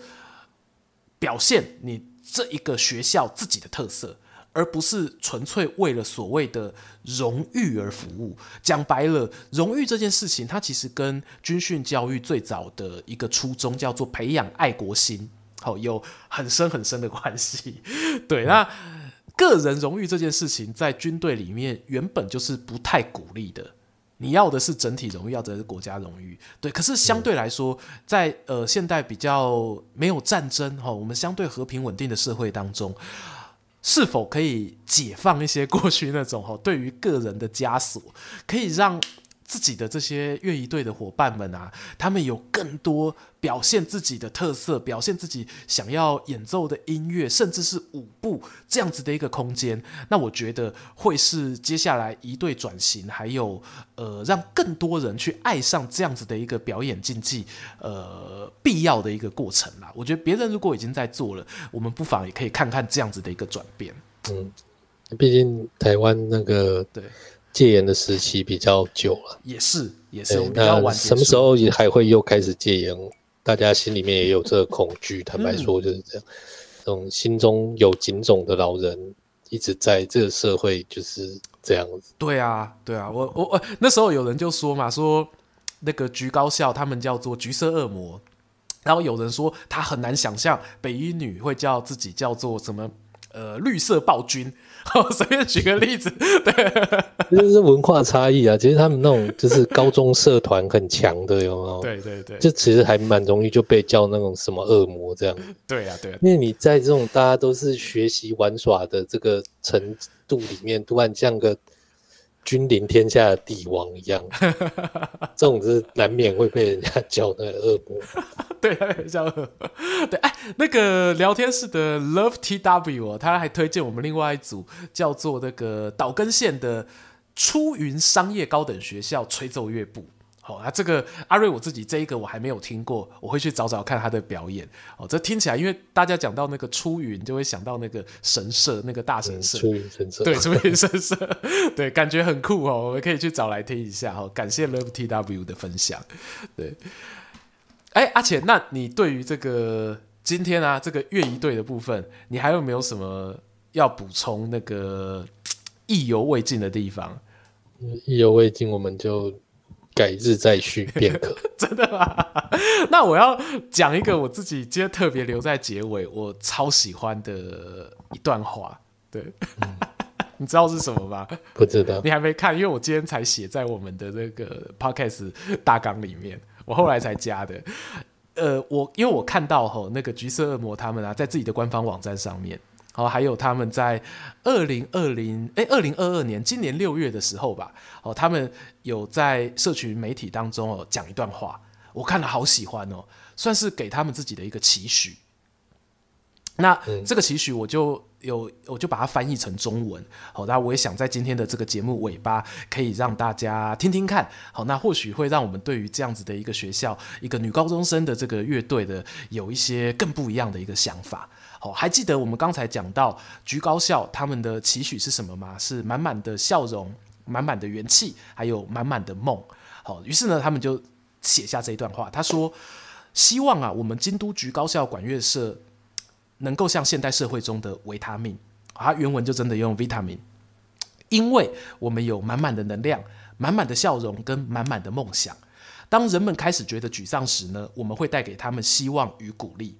[SPEAKER 1] 表现你这一个学校自己的特色，而不是纯粹为了所谓的荣誉而服务。讲白了，荣誉这件事情，它其实跟军训教育最早的一个初衷叫做培养爱国心，好，有很深很深的关系。对，那。个人荣誉这件事情，在军队里面原本就是不太鼓励的。你要的是整体荣誉，要的是国家荣誉。对，可是相对来说，在呃现代比较没有战争哈，我们相对和平稳定的社会当中，是否可以解放一些过去那种哈对于个人的枷锁，可以让自己的这些乐仪队的伙伴们啊，他们有更多表现自己的特色，表现自己想要演奏的音乐，甚至是舞步这样子的一个空间。那我觉得会是接下来一队转型，还有呃让更多人去爱上这样子的一个表演竞技，呃必要的一个过程啦。我觉得别人如果已经在做了，我们不妨也可以看看这样子的一个转变。
[SPEAKER 2] 嗯，毕竟台湾那个对。戒严的时期比较久了，
[SPEAKER 1] 也是也是。比较晚
[SPEAKER 2] 什么时候也还会又开始戒严？大家心里面也有这个恐惧。坦白说就是这样，这种心中有警种的老人一直在这个社会就是这样子。
[SPEAKER 1] 对啊，对啊，我我我那时候有人就说嘛，说那个橘高校他们叫做橘色恶魔，然后有人说他很难想象北一女会叫自己叫做什么呃绿色暴君，[laughs] 随便举个例子，[laughs] 对，
[SPEAKER 2] 就是文化差异啊。其实他们那种就是高中社团很强的，有没有？[laughs]
[SPEAKER 1] 对对对，
[SPEAKER 2] 就其实还蛮容易就被叫那种什么恶魔这样。
[SPEAKER 1] 对呀、啊、对呀、啊，
[SPEAKER 2] 因为你在这种大家都是学习玩耍的这个程度里面，突然像个。君临天下的帝王一样，[laughs] 这种是难免会被人家叫那个恶魔。[laughs]
[SPEAKER 1] 对，叫恶魔。对，哎，那个聊天室的 Love TW，哦他还推荐我们另外一组叫做那个岛根县的出云商业高等学校吹奏乐部。好、哦，那这个阿瑞我自己这一个我还没有听过，我会去找找看他的表演。哦，这听起来，因为大家讲到那个出云，就会想到那个神社，那个大神社。
[SPEAKER 2] 出云神社。
[SPEAKER 1] 对，出云神社，对，感觉很酷哦。我们可以去找来听一下。哦，感谢 Love TW 的分享。对，哎，阿且，那你对于这个今天啊，这个乐仪队的部分，你还有没有什么要补充？那个 [tsk] 意犹未尽的地方？
[SPEAKER 2] 意犹未尽，我们就。改日再续 [laughs] 便可，
[SPEAKER 1] 真的吗？[laughs] 那我要讲一个我自己今天特别留在结尾，我超喜欢的一段话。对，嗯、[laughs] 你知道是什么吗？
[SPEAKER 2] 不知道，
[SPEAKER 1] 你还没看，因为我今天才写在我们的那个 podcast 大纲里面，我后来才加的。呃，我因为我看到吼那个橘色恶魔他们啊，在自己的官方网站上面。好，还有他们在二零二零哎，二零二二年今年六月的时候吧，哦，他们有在社群媒体当中哦讲一段话，我看了好喜欢哦，算是给他们自己的一个期许。那这个期许我就有，我就把它翻译成中文。好，那我也想在今天的这个节目尾巴，可以让大家听听看。好，那或许会让我们对于这样子的一个学校，一个女高中生的这个乐队的，有一些更不一样的一个想法。好，还记得我们刚才讲到菊高校他们的期许是什么吗？是满满的笑容、满满的元气，还有满满的梦。好，于是呢，他们就写下这一段话。他说：“希望啊，我们京都菊高校管乐社能够像现代社会中的维他命。”啊，原文就真的用 vitamin，因为我们有满满的能量、满满的笑容跟满满的梦想。当人们开始觉得沮丧时呢，我们会带给他们希望与鼓励。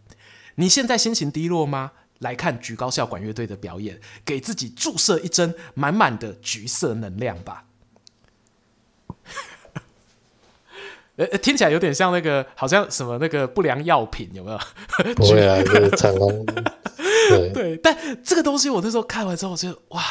[SPEAKER 1] 你现在心情低落吗？来看橘高校管乐队的表演，给自己注射一针满满的橘色能量吧。呃，听起来有点像那个，好像什么那个不良药品，有没有？
[SPEAKER 2] 不会啊，[laughs] 就是成功。对
[SPEAKER 1] 对，但这个东西我那时候看完之后，我觉得哇，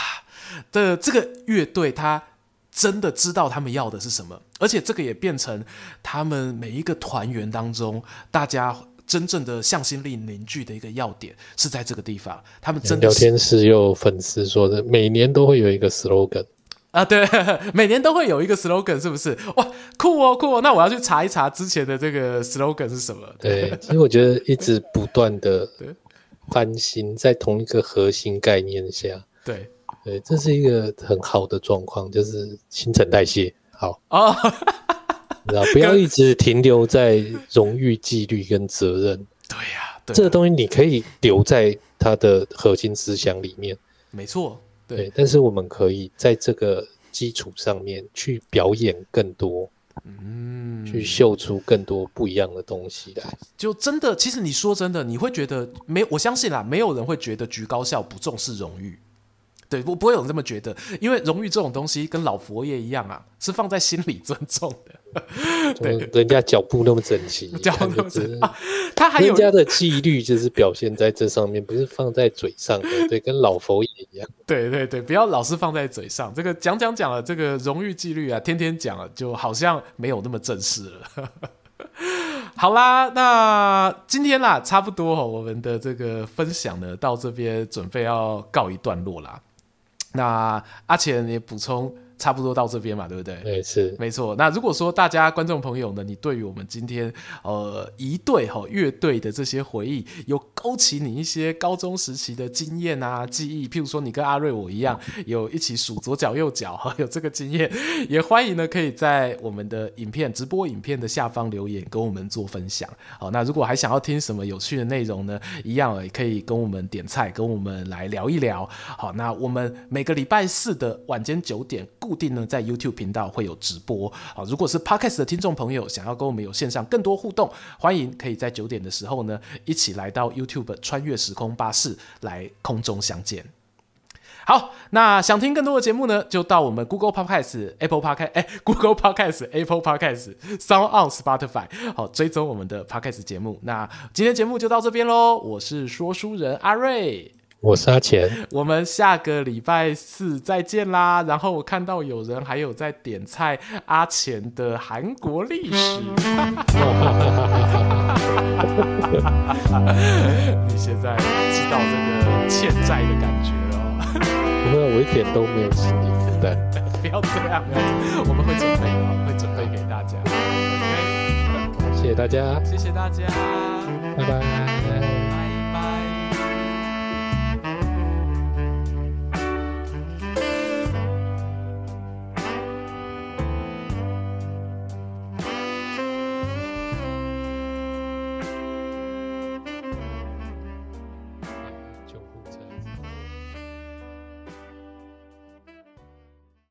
[SPEAKER 1] 的这个乐队他真的知道他们要的是什么，而且这个也变成他们每一个团员当中大家。真正的向心力凝聚的一个要点是在这个地方。他们真的
[SPEAKER 2] 聊天室有粉丝说的，每年都会有一个 slogan
[SPEAKER 1] 啊，对，[laughs] 每年都会有一个 slogan，是不是？哇，酷哦，酷哦！那我要去查一查之前的这个 slogan 是什么？
[SPEAKER 2] 对，其实我觉得一直不断的翻新，在同一个核心概念下，
[SPEAKER 1] 对
[SPEAKER 2] 对，这是一个很好的状况，就是新陈代谢好
[SPEAKER 1] 哦。[laughs]
[SPEAKER 2] 不要一直停留在荣誉、纪律跟责任。
[SPEAKER 1] 对呀、啊，对啊、
[SPEAKER 2] 这个东西你可以留在它的核心思想里面。
[SPEAKER 1] 没错，
[SPEAKER 2] 对，但是我们可以在这个基础上面去表演更多，嗯，去秀出更多不一样的东西来。
[SPEAKER 1] 就真的，其实你说真的，你会觉得没？我相信啦，没有人会觉得局高校不重视荣誉。对，不不会有人这么觉得，因为荣誉这种东西跟老佛爷一样啊，是放在心里尊重的。[laughs]
[SPEAKER 2] 对，人家脚步那么整齐，[laughs]
[SPEAKER 1] 脚步那么整齐，他还有
[SPEAKER 2] 人家的纪律就是表现在这上面，不是放在嘴上的。对，跟老佛爷一样。
[SPEAKER 1] 对对对，不要老是放在嘴上，这个讲讲讲了，这个荣誉纪律啊，天天讲了，就好像没有那么正式了。[laughs] 好啦，那今天啦，差不多哦，我们的这个分享呢，到这边准备要告一段落啦。那阿浅你补充。差不多到这边嘛，对不对？
[SPEAKER 2] 对，是
[SPEAKER 1] 没错。那如果说大家观众朋友呢，你对于我们今天呃一队哈乐队的这些回忆，有勾起你一些高中时期的经验啊记忆，譬如说你跟阿瑞我一样，有一起数左脚右脚哈，有这个经验，也欢迎呢可以在我们的影片直播影片的下方留言跟我们做分享。好，那如果还想要听什么有趣的内容呢，一样也可以跟我们点菜，跟我们来聊一聊。好，那我们每个礼拜四的晚间九点固固定呢在 YouTube 频道会有直播啊。如果是 Podcast 的听众朋友，想要跟我们有线上更多互动，欢迎可以在九点的时候呢一起来到 YouTube 穿越时空巴士来空中相见。好，那想听更多的节目呢，就到我们 Google Podcast、Apple Podcast，哎，Google Podcast、Apple Podcast、Sound On Spotify，好，追踪我们的 Podcast 节目。那今天节目就到这边喽，我是说书人阿瑞，
[SPEAKER 2] 我是阿钱，
[SPEAKER 1] 我们下个礼拜四再见啦。然后我看到有人还有在点菜阿钱的韩国历史，[laughs] 你现在知道这个欠债的感觉。
[SPEAKER 2] 没有，我一点都没有心理负担。
[SPEAKER 1] 不要这样，我们会准备的，会准备给大家。OK，
[SPEAKER 2] 谢谢大家，
[SPEAKER 1] 谢谢大家，
[SPEAKER 2] 拜拜。